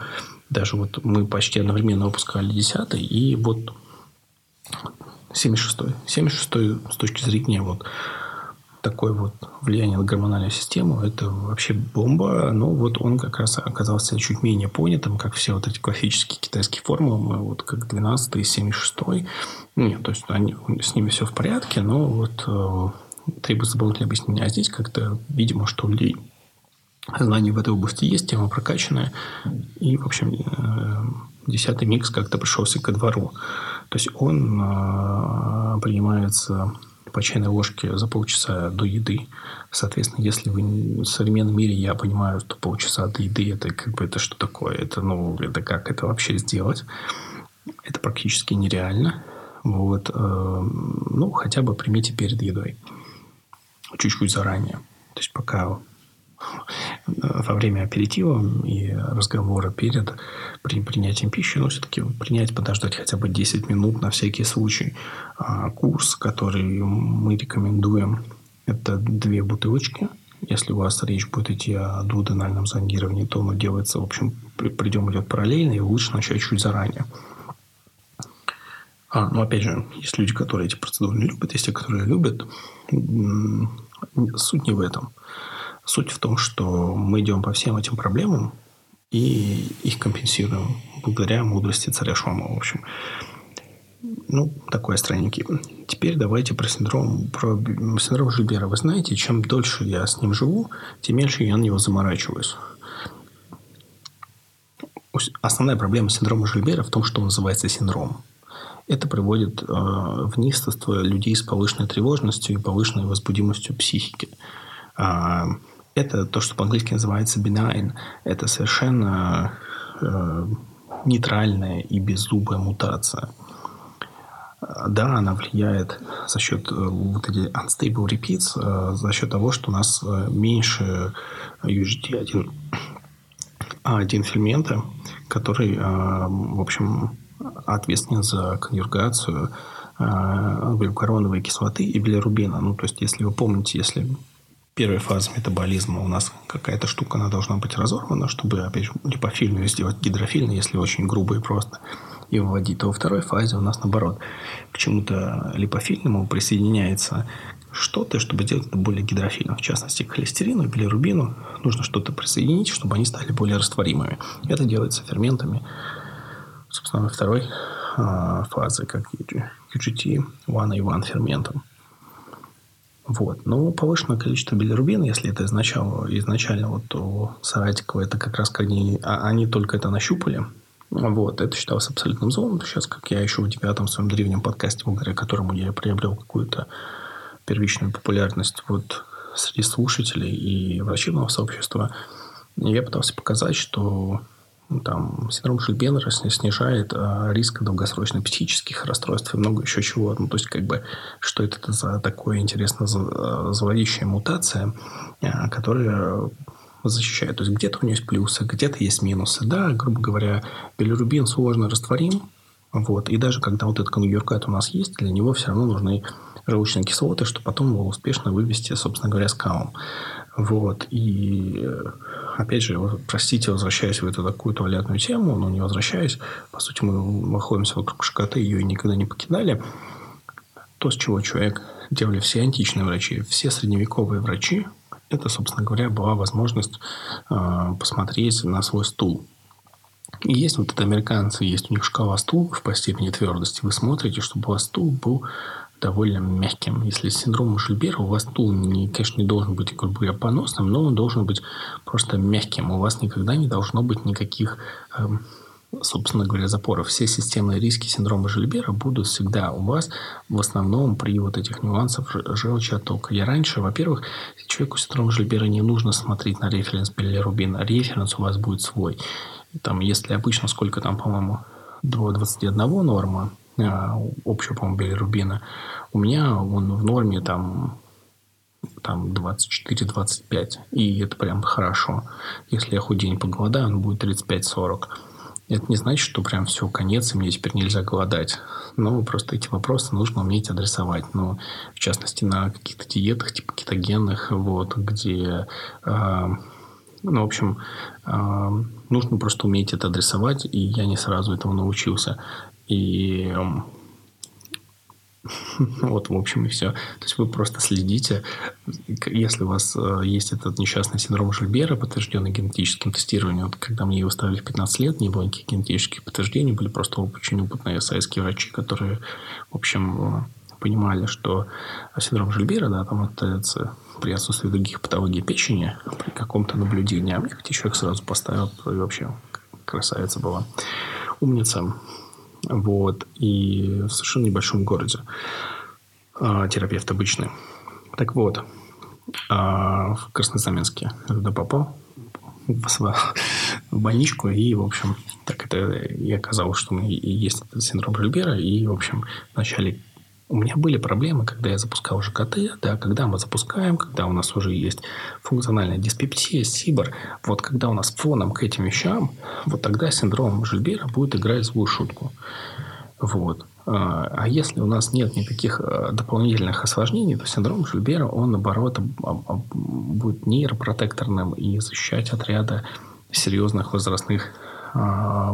даже вот мы почти одновременно выпускали 10 и вот 76-й. 76-й с точки зрения вот такое вот влияние на гормональную систему, это вообще бомба. Но вот он как раз оказался чуть менее понятым, как все вот эти классические китайские формулы, вот как 12 и 76 Нет, то есть они, с ними все в порядке, но вот э, требуется дополнительное объяснение. А здесь как-то, видимо, что у людей знания в этой области есть, тема прокачанная. И, в общем, э, десятый микс как-то пришелся ко двору. То есть он э, принимается по чайной ложке за полчаса до еды. Соответственно, если вы в современном мире, я понимаю, что полчаса до еды это как бы это что такое? Это, ну, это как это вообще сделать? Это практически нереально. Вот. Э, ну, хотя бы примите перед едой. Чуть-чуть заранее. То есть, пока во время аперитива и разговора перед при принятием пищи, но все-таки принять, подождать хотя бы 10 минут на всякий случай. А курс, который мы рекомендуем, это две бутылочки. Если у вас речь будет идти о дуоденальном зондировании, то оно делается, в общем, придем идет параллельно, и лучше начать чуть заранее. А, ну, опять же, есть люди, которые эти процедуры не любят, есть те, которые любят. Суть не в этом. Суть в том, что мы идем по всем этим проблемам и их компенсируем благодаря мудрости царя Шома, в общем. Ну, такой странненький. Теперь давайте про синдром, про синдром Жильбера. Вы знаете, чем дольше я с ним живу, тем меньше я на него заморачиваюсь. Основная проблема синдрома Жильбера в том, что он называется синдром. Это приводит э, в неистовство людей с повышенной тревожностью и повышенной возбудимостью психики. А, это то, что по-английски называется benign. Это совершенно э, нейтральная и беззубая мутация. Да, она влияет за счет э, вот эти unstable repeats, э, за счет того, что у нас э, меньше UGT1, А1 фермента, который, в общем, ответственен за конъюгацию глюкороновой кислоты и билирубина. Ну, то есть, если вы помните, если первая фаза метаболизма у нас какая-то штука, она должна быть разорвана, чтобы, опять же, липофильную сделать гидрофильной, если очень грубо и просто, и выводить. То во второй фазе у нас, наоборот, к чему-то липофильному присоединяется что-то, чтобы сделать это более гидрофильным. В частности, к холестерину и билирубину нужно что-то присоединить, чтобы они стали более растворимыми. Это делается ферментами, собственно, во второй э, фазы, как UGT1 и 1 ферментом. Вот. Но повышенное количество билирубина, если это изначально, изначально вот у Саратикова, это как раз как они, а, они только это нащупали. Вот. Это считалось абсолютным зоном. Сейчас, как я еще в девятом своем древнем подкасте, благодаря которому я приобрел какую-то первичную популярность вот среди слушателей и врачебного сообщества, я пытался показать, что ну, там, синдром Шульбенера снижает а, риск долгосрочных психических расстройств и много еще чего. Ну, то есть, как бы, что это за такое интересно заводящая мутация, а, которая защищает. То есть, где-то у нее есть плюсы, где-то есть минусы. Да, грубо говоря, билирубин сложно растворим. Вот. И даже когда вот этот конъюркат у нас есть, для него все равно нужны желчные кислоты, чтобы потом его успешно вывести, собственно говоря, с калом. Вот. И опять же, простите, возвращаясь в эту такую туалетную тему, но не возвращаясь, по сути, мы находимся вокруг шкоты, ее никогда не покидали. То, с чего человек делали все античные врачи, все средневековые врачи, это, собственно говоря, была возможность э, посмотреть на свой стул. И есть вот это американцы, есть у них шкала стулов по степени твердости. Вы смотрите, чтобы у вас стул был довольно мягким. Если с синдромом Жильбера у вас стул, не, конечно, не должен быть, грубо говоря, поносным, но он должен быть просто мягким. У вас никогда не должно быть никаких, э, собственно говоря, запоров. Все системные риски синдрома Жильбера будут всегда у вас в основном при вот этих нюансах желчи оттока. Я раньше, во-первых, человеку с синдромом Жильбера не нужно смотреть на референс билирубина. Референс у вас будет свой. Там, если обычно сколько там, по-моему, до 21 норма, общего, по-моему, билирубина. У меня он в норме там, там 24-25. И это прям хорошо. Если я хоть день поголодаю, он будет 35-40. Это не значит, что прям все, конец, и мне теперь нельзя голодать. Но просто эти вопросы нужно уметь адресовать. Ну, в частности, на каких-то диетах, типа кетогенных, вот, где... Э, ну, в общем, э, нужно просто уметь это адресовать, и я не сразу этому научился. И [LAUGHS] Вот, в общем, и все. То есть вы просто следите, если у вас э, есть этот несчастный синдром Жильбера, подтвержденный генетическим тестированием, вот когда мне его ставили в 15 лет, не было никаких генетических подтверждений, были просто очень опытные сайские врачи, которые, в общем, э, понимали, что синдром Жильбера, да, там остается при отсутствии других патологий печени, при каком-то наблюдении. А мне человек сразу поставил, и вообще красавица была. Умница. Вот. И в совершенно небольшом городе. А, терапевт обычный. Так вот, а, в Краснознаменске я туда попал в больничку, и, в общем, так это и оказалось, что у меня есть этот синдром Жильбера, и, в общем, вначале у меня были проблемы, когда я запускал ЖКТ, да, когда мы запускаем, когда у нас уже есть функциональная диспептия, СИБР. Вот когда у нас фоном к этим вещам, вот тогда синдром Жильбера будет играть злую шутку. Вот. А, а если у нас нет никаких э, дополнительных осложнений, то синдром Жильбера, он, наоборот, будет нейропротекторным и защищать от ряда серьезных возрастных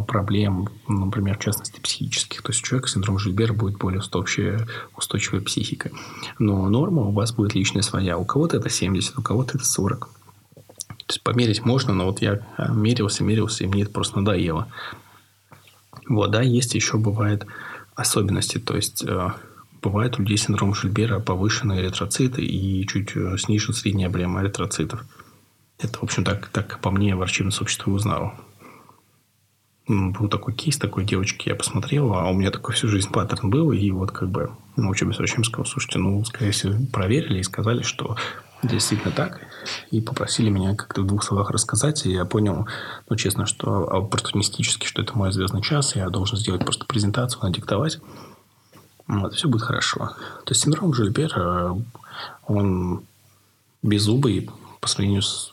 проблем, например, в частности, психических. То есть у человека синдром Жильбера будет более устойчивая, устойчивая психика. Но норма у вас будет личная своя. У кого-то это 70, у кого-то это 40. То есть померить можно, но вот я а, мерился, мерился, и мне это просто надоело. Вот, да, есть еще бывает особенности. То есть э, бывает у людей синдром Жильбера повышенные эритроциты и чуть э, снижен средний объем эритроцитов. Это, в общем, так, так по мне врачебное сообщество узнало был такой кейс такой девочки, я посмотрел, а у меня такой всю жизнь паттерн был, и вот как бы на учебе врачам сказал, слушайте, ну, скорее всего, проверили и сказали, что действительно так, и попросили меня как-то в двух словах рассказать, и я понял, ну, честно, что оппортунистически, что это мой звездный час, я должен сделать просто презентацию, надиктовать, вот, все будет хорошо. То есть синдром Жильбера, он беззубый по сравнению с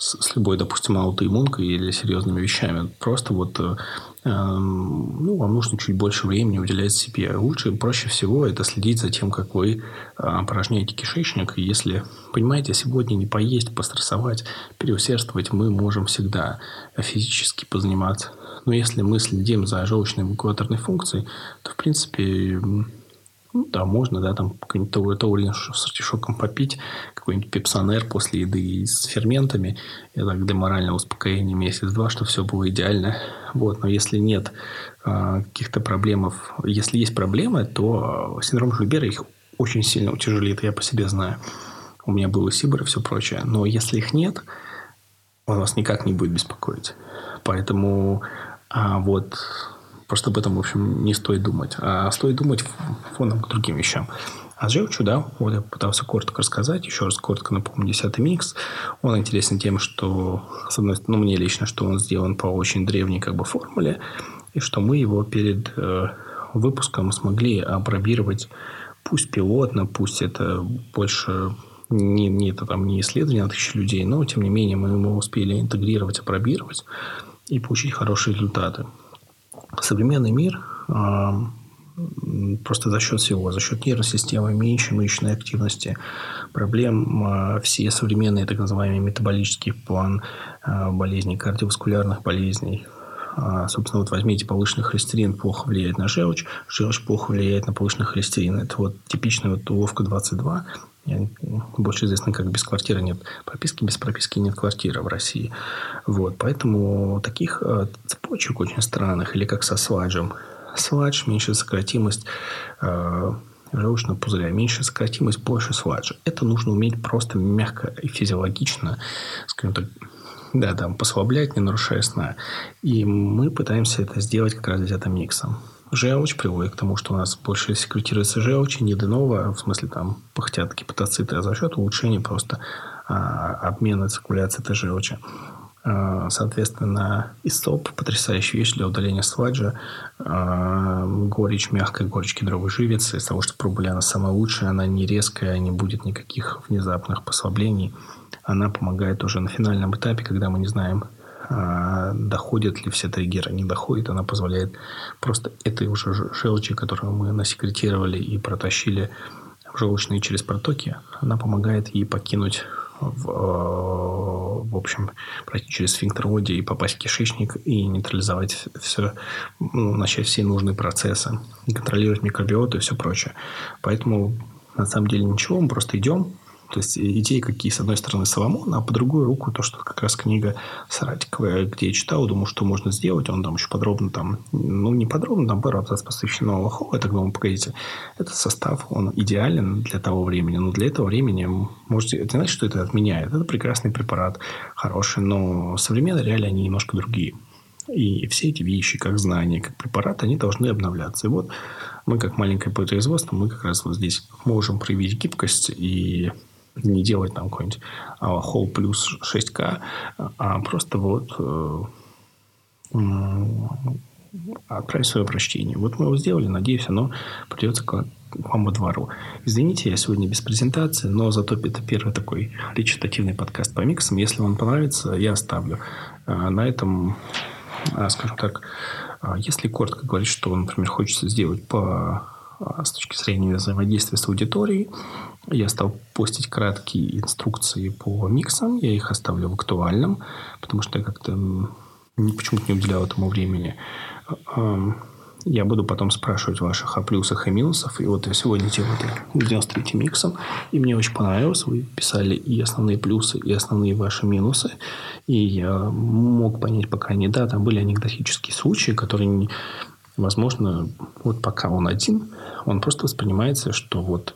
с, с любой, допустим, аутоиммункой или серьезными вещами. Просто вот э, эм, ну, вам нужно чуть больше времени уделять себе. Лучше, проще всего это следить за тем, как вы э, опорожняете кишечник. И если, понимаете, сегодня не поесть, пострессовать, переусердствовать мы можем всегда физически позаниматься. Но если мы следим за желчной эвакуаторной функцией, то, в принципе, ну, да, можно, да, там какой-нибудь таурин с артишоком попить, какой-нибудь пепсонер после еды с ферментами, и так для морального успокоения месяц-два, что все было идеально. Вот, но если нет а, каких-то проблем, если есть проблемы, то синдром Жильбера их очень сильно утяжелит, я по себе знаю. У меня был Сибир и все прочее. Но если их нет, он вас никак не будет беспокоить. Поэтому а вот Просто об этом, в общем, не стоит думать. А стоит думать фоном к другим вещам. А с желчью, да, вот я пытался коротко рассказать. Еще раз коротко напомню, десятый микс. Он интересен тем, что, с одной стороны, ну, мне лично, что он сделан по очень древней как бы формуле, и что мы его перед э, выпуском смогли опробировать пусть пилотно, пусть это больше не, не, это там не исследование на тысячи людей, но тем не менее мы его успели интегрировать, опробировать и получить хорошие результаты современный мир просто за счет всего, за счет нейросистемы, меньшей мышечной активности, проблем а, все современные так называемые метаболический план а, болезней, кардиоваскулярных болезней. А, собственно, вот возьмите повышенный холестерин, плохо влияет на желчь, желчь плохо влияет на повышенный холестерин. Это вот типичная вот уловка 22, больше известно как без квартиры нет прописки, без прописки нет квартиры в России. Вот, поэтому таких э, цепочек очень странных, или как со сваджем. Свадж, меньшая сократимость э, желчного пузыря, меньшая сократимость, больше сваджа. Это нужно уметь просто мягко и физиологично, скажем так, да, там, послаблять, не нарушая сна. И мы пытаемся это сделать как раз взятым миксом желчь приводит к тому, что у нас больше секретируется желчь, не денова, в смысле там пыхтят гепатоциты, а за счет улучшения просто а, обмена циркуляции этой желчи. А, соответственно, истоп – потрясающая вещь для удаления сваджа. А, горечь, мягкая горечь кедровой живицы. Из того, что пробовали, она самая лучшая. Она не резкая, не будет никаких внезапных послаблений. Она помогает уже на финальном этапе, когда мы не знаем, а, доходят ли все триггеры, не доходит, она позволяет просто этой уже желчи, которую мы насекретировали и протащили в желчные через протоки, она помогает ей покинуть в, в общем, пройти через сфинктер и попасть в кишечник и нейтрализовать все, ну, начать все нужные процессы, контролировать микробиоту и все прочее. Поэтому на самом деле ничего, мы просто идем, то есть идеи какие, с одной стороны, Соломон, а по другую руку то, что как раз книга Саратиковая, где я читал, думаю, что можно сделать. Он там еще подробно там, ну, не подробно, там пару абзац посвящено Лохову. Я так думаю, погодите, этот состав, он идеален для того времени. Но для этого времени, можете, это не значит, что это отменяет. Это прекрасный препарат, хороший, но современные реалии, они немножко другие. И все эти вещи, как знания, как препараты, они должны обновляться. И вот мы, как маленькое производство, мы как раз вот здесь можем проявить гибкость и не делать там какой-нибудь Whole плюс 6К, а просто вот э, отправить свое обращение. Вот мы его сделали, надеюсь, оно придется к вам во двору. Извините, я сегодня без презентации, но зато это первый такой речитативный подкаст по миксам. Если вам понравится, я оставлю. А, на этом, а, скажем так, а, если коротко говорить, что, например, хочется сделать по с точки зрения взаимодействия с аудиторией, я стал постить краткие инструкции по миксам. Я их оставлю в актуальном, потому что я как-то почему-то не уделял этому времени. Я буду потом спрашивать ваших о плюсах и минусах. И вот я сегодня делал это 93 миксом. И мне очень понравилось. Вы писали и основные плюсы, и основные ваши минусы. И я мог понять, пока не да, там были анекдотические случаи, которые, возможно, вот пока он один, он просто воспринимается, что вот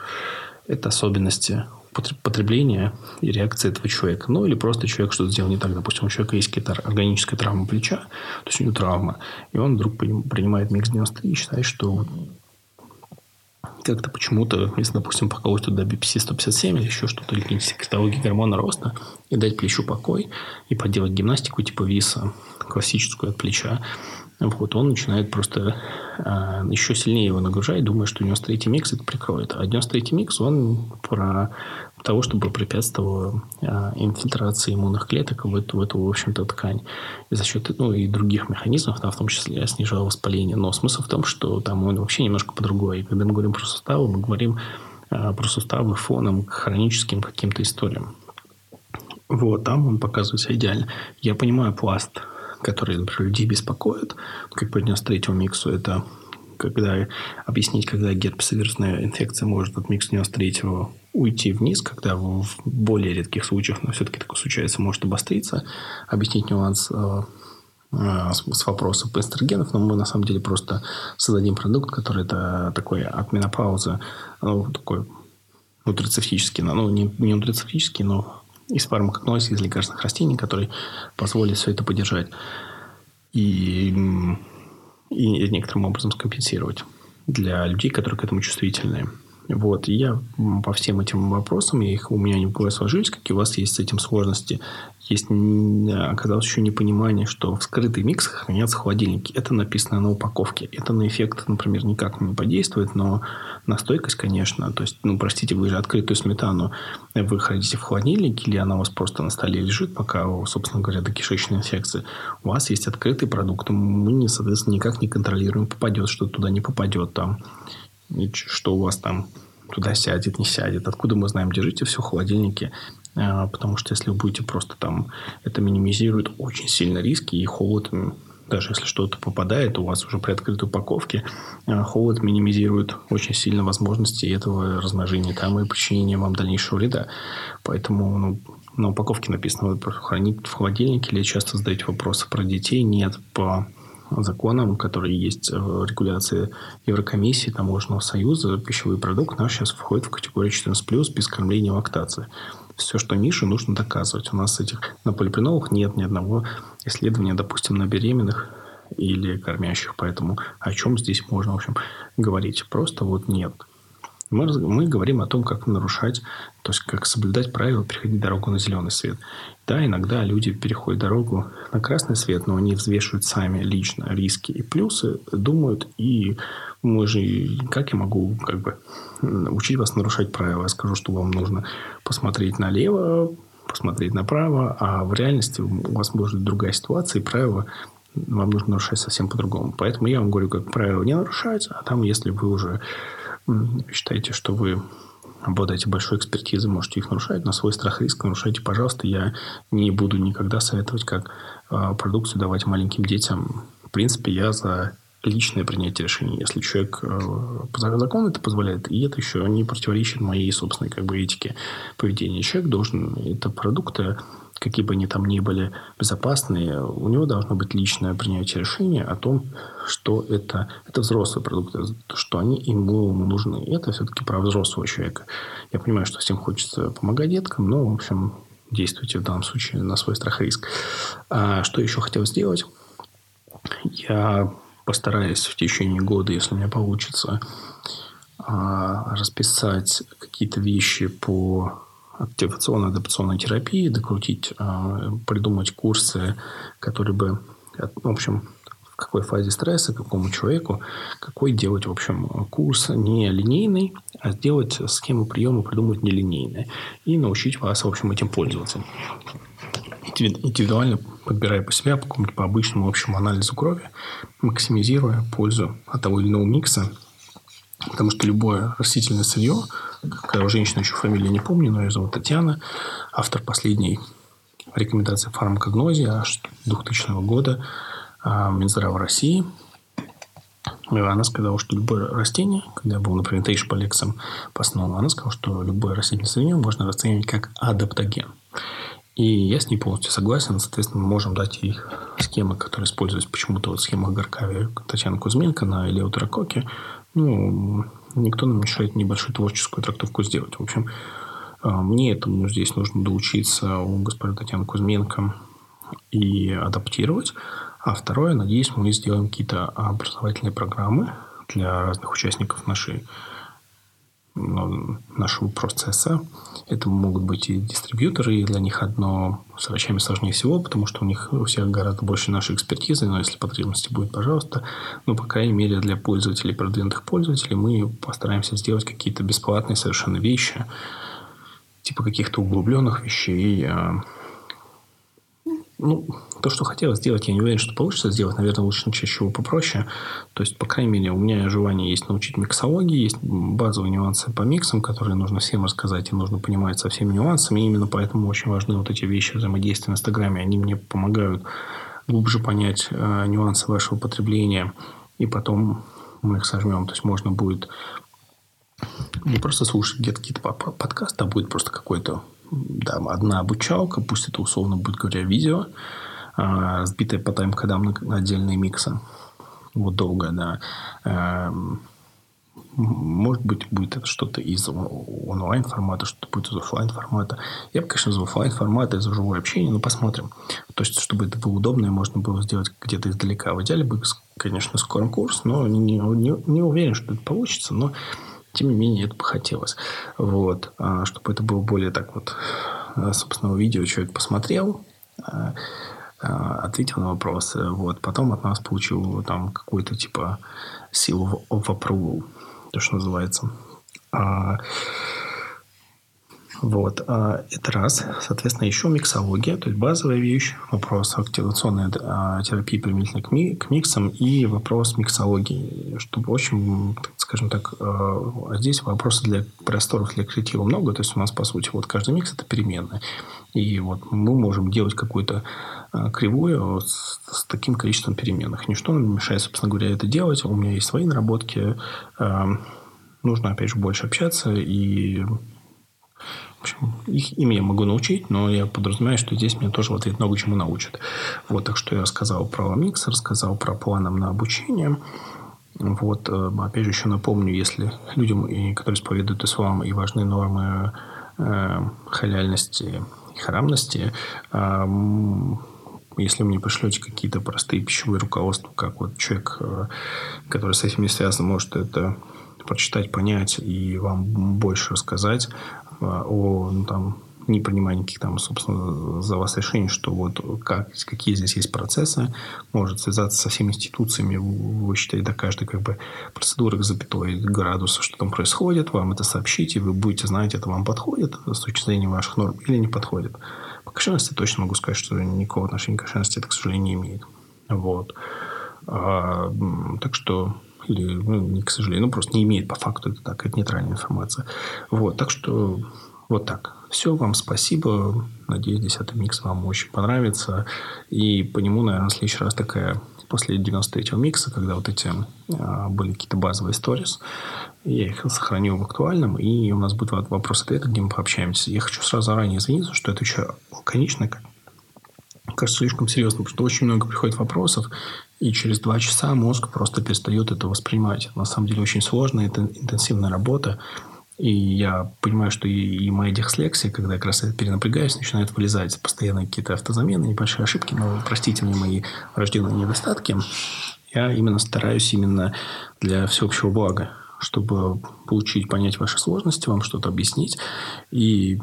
это особенности потребления и реакции этого человека. Ну, или просто человек что-то сделал не так. Допустим, у человека есть какая-то органическая травма плеча, то есть у него травма, и он вдруг принимает микс 93 и считает, что как-то почему-то, если, допустим, поколоть туда BPC-157 или еще что-то, или какие-нибудь каталоги гормона роста, и дать плечу покой, и поделать гимнастику типа виса, классическую от плеча, вот, он начинает просто э, еще сильнее его нагружать, думая, что 93-й микс это прикроет. А 93-й микс, он про того, чтобы препятствовал э, инфильтрации иммунных клеток в эту, в эту, в общем-то, ткань. И за счет, ну, и других механизмов, да, в том числе снижал воспаление. Но смысл в том, что там он вообще немножко по-другому. И когда мы говорим про суставы, мы говорим э, про суставы фоном к хроническим каким-то историям. Вот, там он показывает себя идеально. Я понимаю пласт которые, например, людей беспокоят, как по 93 миксу, это когда объяснить, когда герпесовирусная инфекция может от микса 93 уйти вниз, когда в более редких случаях, но все-таки такое случается, может обостриться, объяснить нюанс э, э, с вопросом по эстрогенов, но мы на самом деле просто создадим продукт, который это такой от менопаузы, ну, такой нутрицептический, ну, не, не нутрицептический, но из фармакогнозис, из лекарственных растений, которые позволят все это поддержать и, и некоторым образом скомпенсировать для людей, которые к этому чувствительны. Вот, и я по всем этим вопросам, я их, у меня они в голове сложились, какие у вас есть с этим сложности. Есть, оказалось, еще непонимание, что в скрытый микс хранятся холодильники. Это написано на упаковке. Это на эффект, например, никак не подействует, но на стойкость, конечно. То есть, ну, простите, вы же открытую сметану вы храните в холодильнике, или она у вас просто на столе лежит, пока, собственно говоря, до кишечной инфекции. У вас есть открытый продукт, мы, соответственно, никак не контролируем, попадет что туда, не попадет там что у вас там туда сядет, не сядет. Откуда мы знаем? Держите все в холодильнике, а, потому что если вы будете просто там, это минимизирует очень сильно риски, и холод, даже если что-то попадает у вас уже при открытой упаковке, а, холод минимизирует очень сильно возможности этого размножения там и причинения вам дальнейшего вреда. Поэтому ну, на упаковке написано хранить в холодильнике или часто задаете вопросы про детей. Нет, по законам, которые есть в регуляции Еврокомиссии, Таможенного союза, пищевой продукт наш сейчас входит в категорию 14+, без кормления и лактации. Все, что ниже, нужно доказывать. У нас этих на полипринолах нет ни одного исследования, допустим, на беременных или кормящих. Поэтому о чем здесь можно, в общем, говорить? Просто вот нет. Мы, мы говорим о том, как нарушать, то есть как соблюдать правила, переходить дорогу на зеленый свет. Да, иногда люди переходят дорогу на красный свет, но они взвешивают сами лично риски и плюсы, думают, и мы же, как я могу как бы учить вас нарушать правила? Я скажу, что вам нужно посмотреть налево, посмотреть направо, а в реальности у вас может быть другая ситуация, и правила вам нужно нарушать совсем по-другому. Поэтому я вам говорю, как правило не нарушать, а там, если вы уже считаете, что вы обладаете большой экспертизой, можете их нарушать на свой страх и риск. Нарушайте, пожалуйста. Я не буду никогда советовать, как э, продукцию давать маленьким детям. В принципе, я за личное принятие решений. Если человек э, по закону это позволяет, и это еще не противоречит моей собственной как бы, этике поведения. Человек должен, это продукты, какие бы они там ни были безопасные, у него должно быть личное принятие решения о том, что это, это взрослые продукты, что они ему нужны. Это все-таки про взрослого человека. Я понимаю, что всем хочется помогать деткам, но, в общем, действуйте в данном случае на свой страх и риск. А что еще хотел сделать? Я постараюсь в течение года, если у меня получится, а, расписать какие-то вещи по активационной адаптационной терапии, докрутить, а, придумать курсы, которые бы, в общем, в какой фазе стресса, какому человеку, какой делать, в общем, курс не линейный, а сделать схему приема, придумать нелинейные. И научить вас, в общем, этим пользоваться. Индивидуально подбирая по себе, по какому-то по обычному общему анализу крови, максимизируя пользу от того или иного микса. Потому что любое растительное сырье, когда женщины еще фамилию не помню, но ее зовут Татьяна, автор последней рекомендации фармакогнозии аж 2000 года а, Минздрава России. Она сказала, что любое растение, когда я был, например, Тейш по лекциям по основам, она сказала, что любое растительное сырье можно расценивать как адаптоген. И я с ней полностью согласен. Соответственно, мы можем дать ей схемы, которые используются почему-то вот в схемах Горкави Татьяны Кузьменко на Элеутерококе. Ну, никто нам мешает небольшую творческую трактовку сделать. В общем, а, мне этому здесь нужно доучиться у господина Татьяны Кузьменко и адаптировать. А второе, надеюсь, мы сделаем какие-то образовательные программы для разных участников нашей нашего процесса. Это могут быть и дистрибьюторы, и для них одно с врачами сложнее всего, потому что у них у всех гораздо больше нашей экспертизы, но если потребности будет, пожалуйста. Ну, по крайней мере, для пользователей, продвинутых пользователей, мы постараемся сделать какие-то бесплатные совершенно вещи, типа каких-то углубленных вещей, а, ну, то, что хотелось сделать, я не уверен, что получится сделать. Наверное, лучше начать с чего попроще. То есть, по крайней мере, у меня желание есть научить миксологии, есть базовые нюансы по миксам, которые нужно всем рассказать и нужно понимать со всеми нюансами. И именно поэтому очень важны вот эти вещи взаимодействия в Инстаграме. Они мне помогают глубже понять э, нюансы вашего потребления. И потом мы их сожмем. То есть, можно будет не просто слушать где-то какие-то подкасты, а будет просто какой-то да, одна обучалка, пусть это условно будет говоря видео, а, сбитое по тайм-кодам на отдельные миксы. Вот долго, да. Эм, может быть, будет это что-то из онлайн формата, что-то будет из офлайн формата. Я бы, конечно, из офлайн формата, из живого общения, но посмотрим. То есть, чтобы это было удобно и можно было сделать где-то издалека. В идеале бы, конечно, скором курс, но не, не, не уверен, что это получится, но тем не менее, это бы хотелось. Вот. А, чтобы это было более так вот, а, собственно, видео человек посмотрел, а, ответил на вопросы. Вот. Потом от нас получил там какую-то типа силу of approval, то, что называется. Вот. А, это раз. Соответственно, еще миксология, то есть базовая вещь, вопрос активационной а, терапии применительно к, ми, к миксам и вопрос миксологии, чтобы очень, скажем так, а, здесь вопросы для просторов для креатива много, то есть у нас, по сути, вот каждый микс – это переменная. И вот мы можем делать какую-то кривую с, с таким количеством переменных. Ничто нам не мешает, собственно говоря, это делать. У меня есть свои наработки. Нужно, опять же, больше общаться и общем, их ими я могу научить, но я подразумеваю, что здесь меня тоже в ответ много чему научат. Вот, так что я рассказал про микс, рассказал про планом на обучение. Вот, э, опять же, еще напомню, если людям, которые исповедуют ислам и важны нормы э, халяльности и харамности, э, если вы мне пришлете какие-то простые пищевые руководства, как вот человек, э, который с этим не связан, может это прочитать, понять и вам больше рассказать о ну, там, не принимая никаких там, собственно, за вас решений, что вот как, какие здесь есть процессы, может связаться со всеми институциями, вы считаете до каждой как бы процедуры к запятой градуса, что там происходит, вам это сообщить, и вы будете знать, это вам подходит с точки зрения ваших норм или не подходит. По кошерности точно могу сказать, что никакого отношения к кошерности это, к сожалению, не имеет. Вот. А, так что или, ну, не к сожалению, ну, просто не имеет по факту, это так, это нейтральная информация. Вот, так что вот так. Все, вам спасибо. Надеюсь, десятый микс вам очень понравится. И по нему, наверное, в следующий раз такая после 93-го микса, когда вот эти а, были какие-то базовые сторис, я их сохраню в актуальном, и у нас будет вопрос-ответ, где мы пообщаемся. Я хочу сразу заранее извиниться, что отвечаю лаконично, кажется слишком серьезно, потому что очень много приходит вопросов, и через два часа мозг просто перестает это воспринимать. На самом деле очень сложно, это интенсивная работа, и я понимаю, что и, и моя дислексия, когда я как раз перенапрягаюсь, начинает вылезать постоянно какие-то автозамены, небольшие ошибки, но простите мне мои рожденные недостатки. Я именно стараюсь именно для всеобщего блага, чтобы получить, понять ваши сложности, вам что-то объяснить. И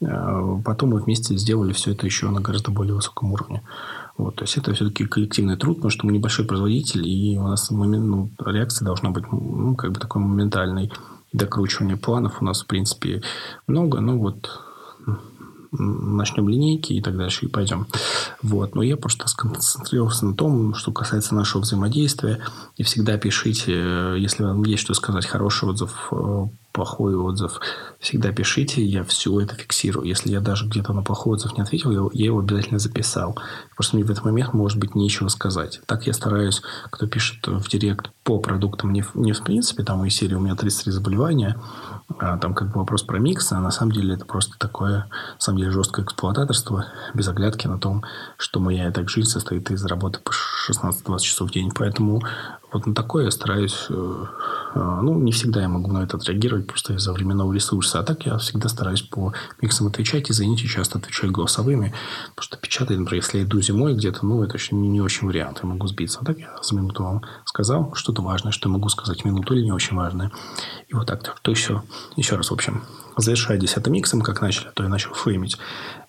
э, потом мы вместе сделали все это еще на гораздо более высоком уровне. Вот, то есть это все-таки коллективный труд, потому что мы небольшой производитель, и у нас момент, ну, реакция должна быть ну, как бы такой моментальной докручивания планов у нас, в принципе, много. Ну, вот начнем линейки и так дальше, и пойдем. Вот. Но я просто сконцентрировался на том, что касается нашего взаимодействия. И всегда пишите, э, если вам есть что сказать, хороший отзыв, э, плохой отзыв, всегда пишите, я все это фиксирую. Если я даже где-то на плохой отзыв не ответил, я, я его обязательно записал. Просто мне в этот момент может быть нечего сказать. Так я стараюсь, кто пишет в директ по продуктам, не, не в принципе, там из серии у меня 33 заболевания, а там как бы вопрос про микс, а на самом деле это просто такое, на самом деле, жесткое эксплуататорство, без оглядки на том, что моя и так жизнь состоит из работы по 16-20 часов в день. Поэтому вот на такое я стараюсь... Э, э, ну, не всегда я могу на это отреагировать просто из-за временного ресурса. А так я всегда стараюсь по миксам отвечать. Извините, часто отвечаю голосовыми. Потому что печатать, например, если я иду зимой где-то, ну, это еще не, очень вариант. Я могу сбиться. А так я за минуту вам сказал что-то важное, что я могу сказать минуту или не очень важное. И вот так. То еще, еще раз, в общем, завершая десятым миксом, как начали, а то я начал фреймить.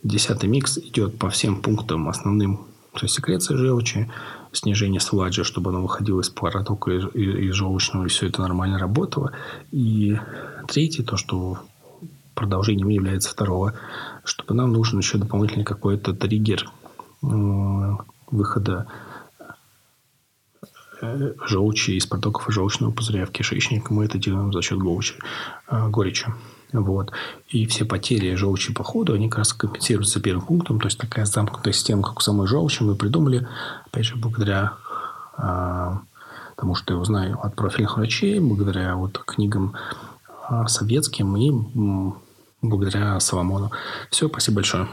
Десятый микс идет по всем пунктам основным. То есть секреция желчи, снижение сладжа, чтобы оно выходило из протока из, из желчного, и все это нормально работало. И третье, то, что продолжением является второго, чтобы нам нужен еще дополнительный какой-то триггер э, выхода э, желчи из протоков желчного пузыря в кишечник. Мы это делаем за счет горечи. Горечи. Вот. И все потери желчи по ходу, они как раз компенсируются первым пунктом. То есть, такая замкнутая система, как у самой желчи, мы придумали, опять же, благодаря а, тому, что я узнаю от профильных врачей, благодаря вот книгам а, советским и благодаря Соломону. Все, спасибо большое.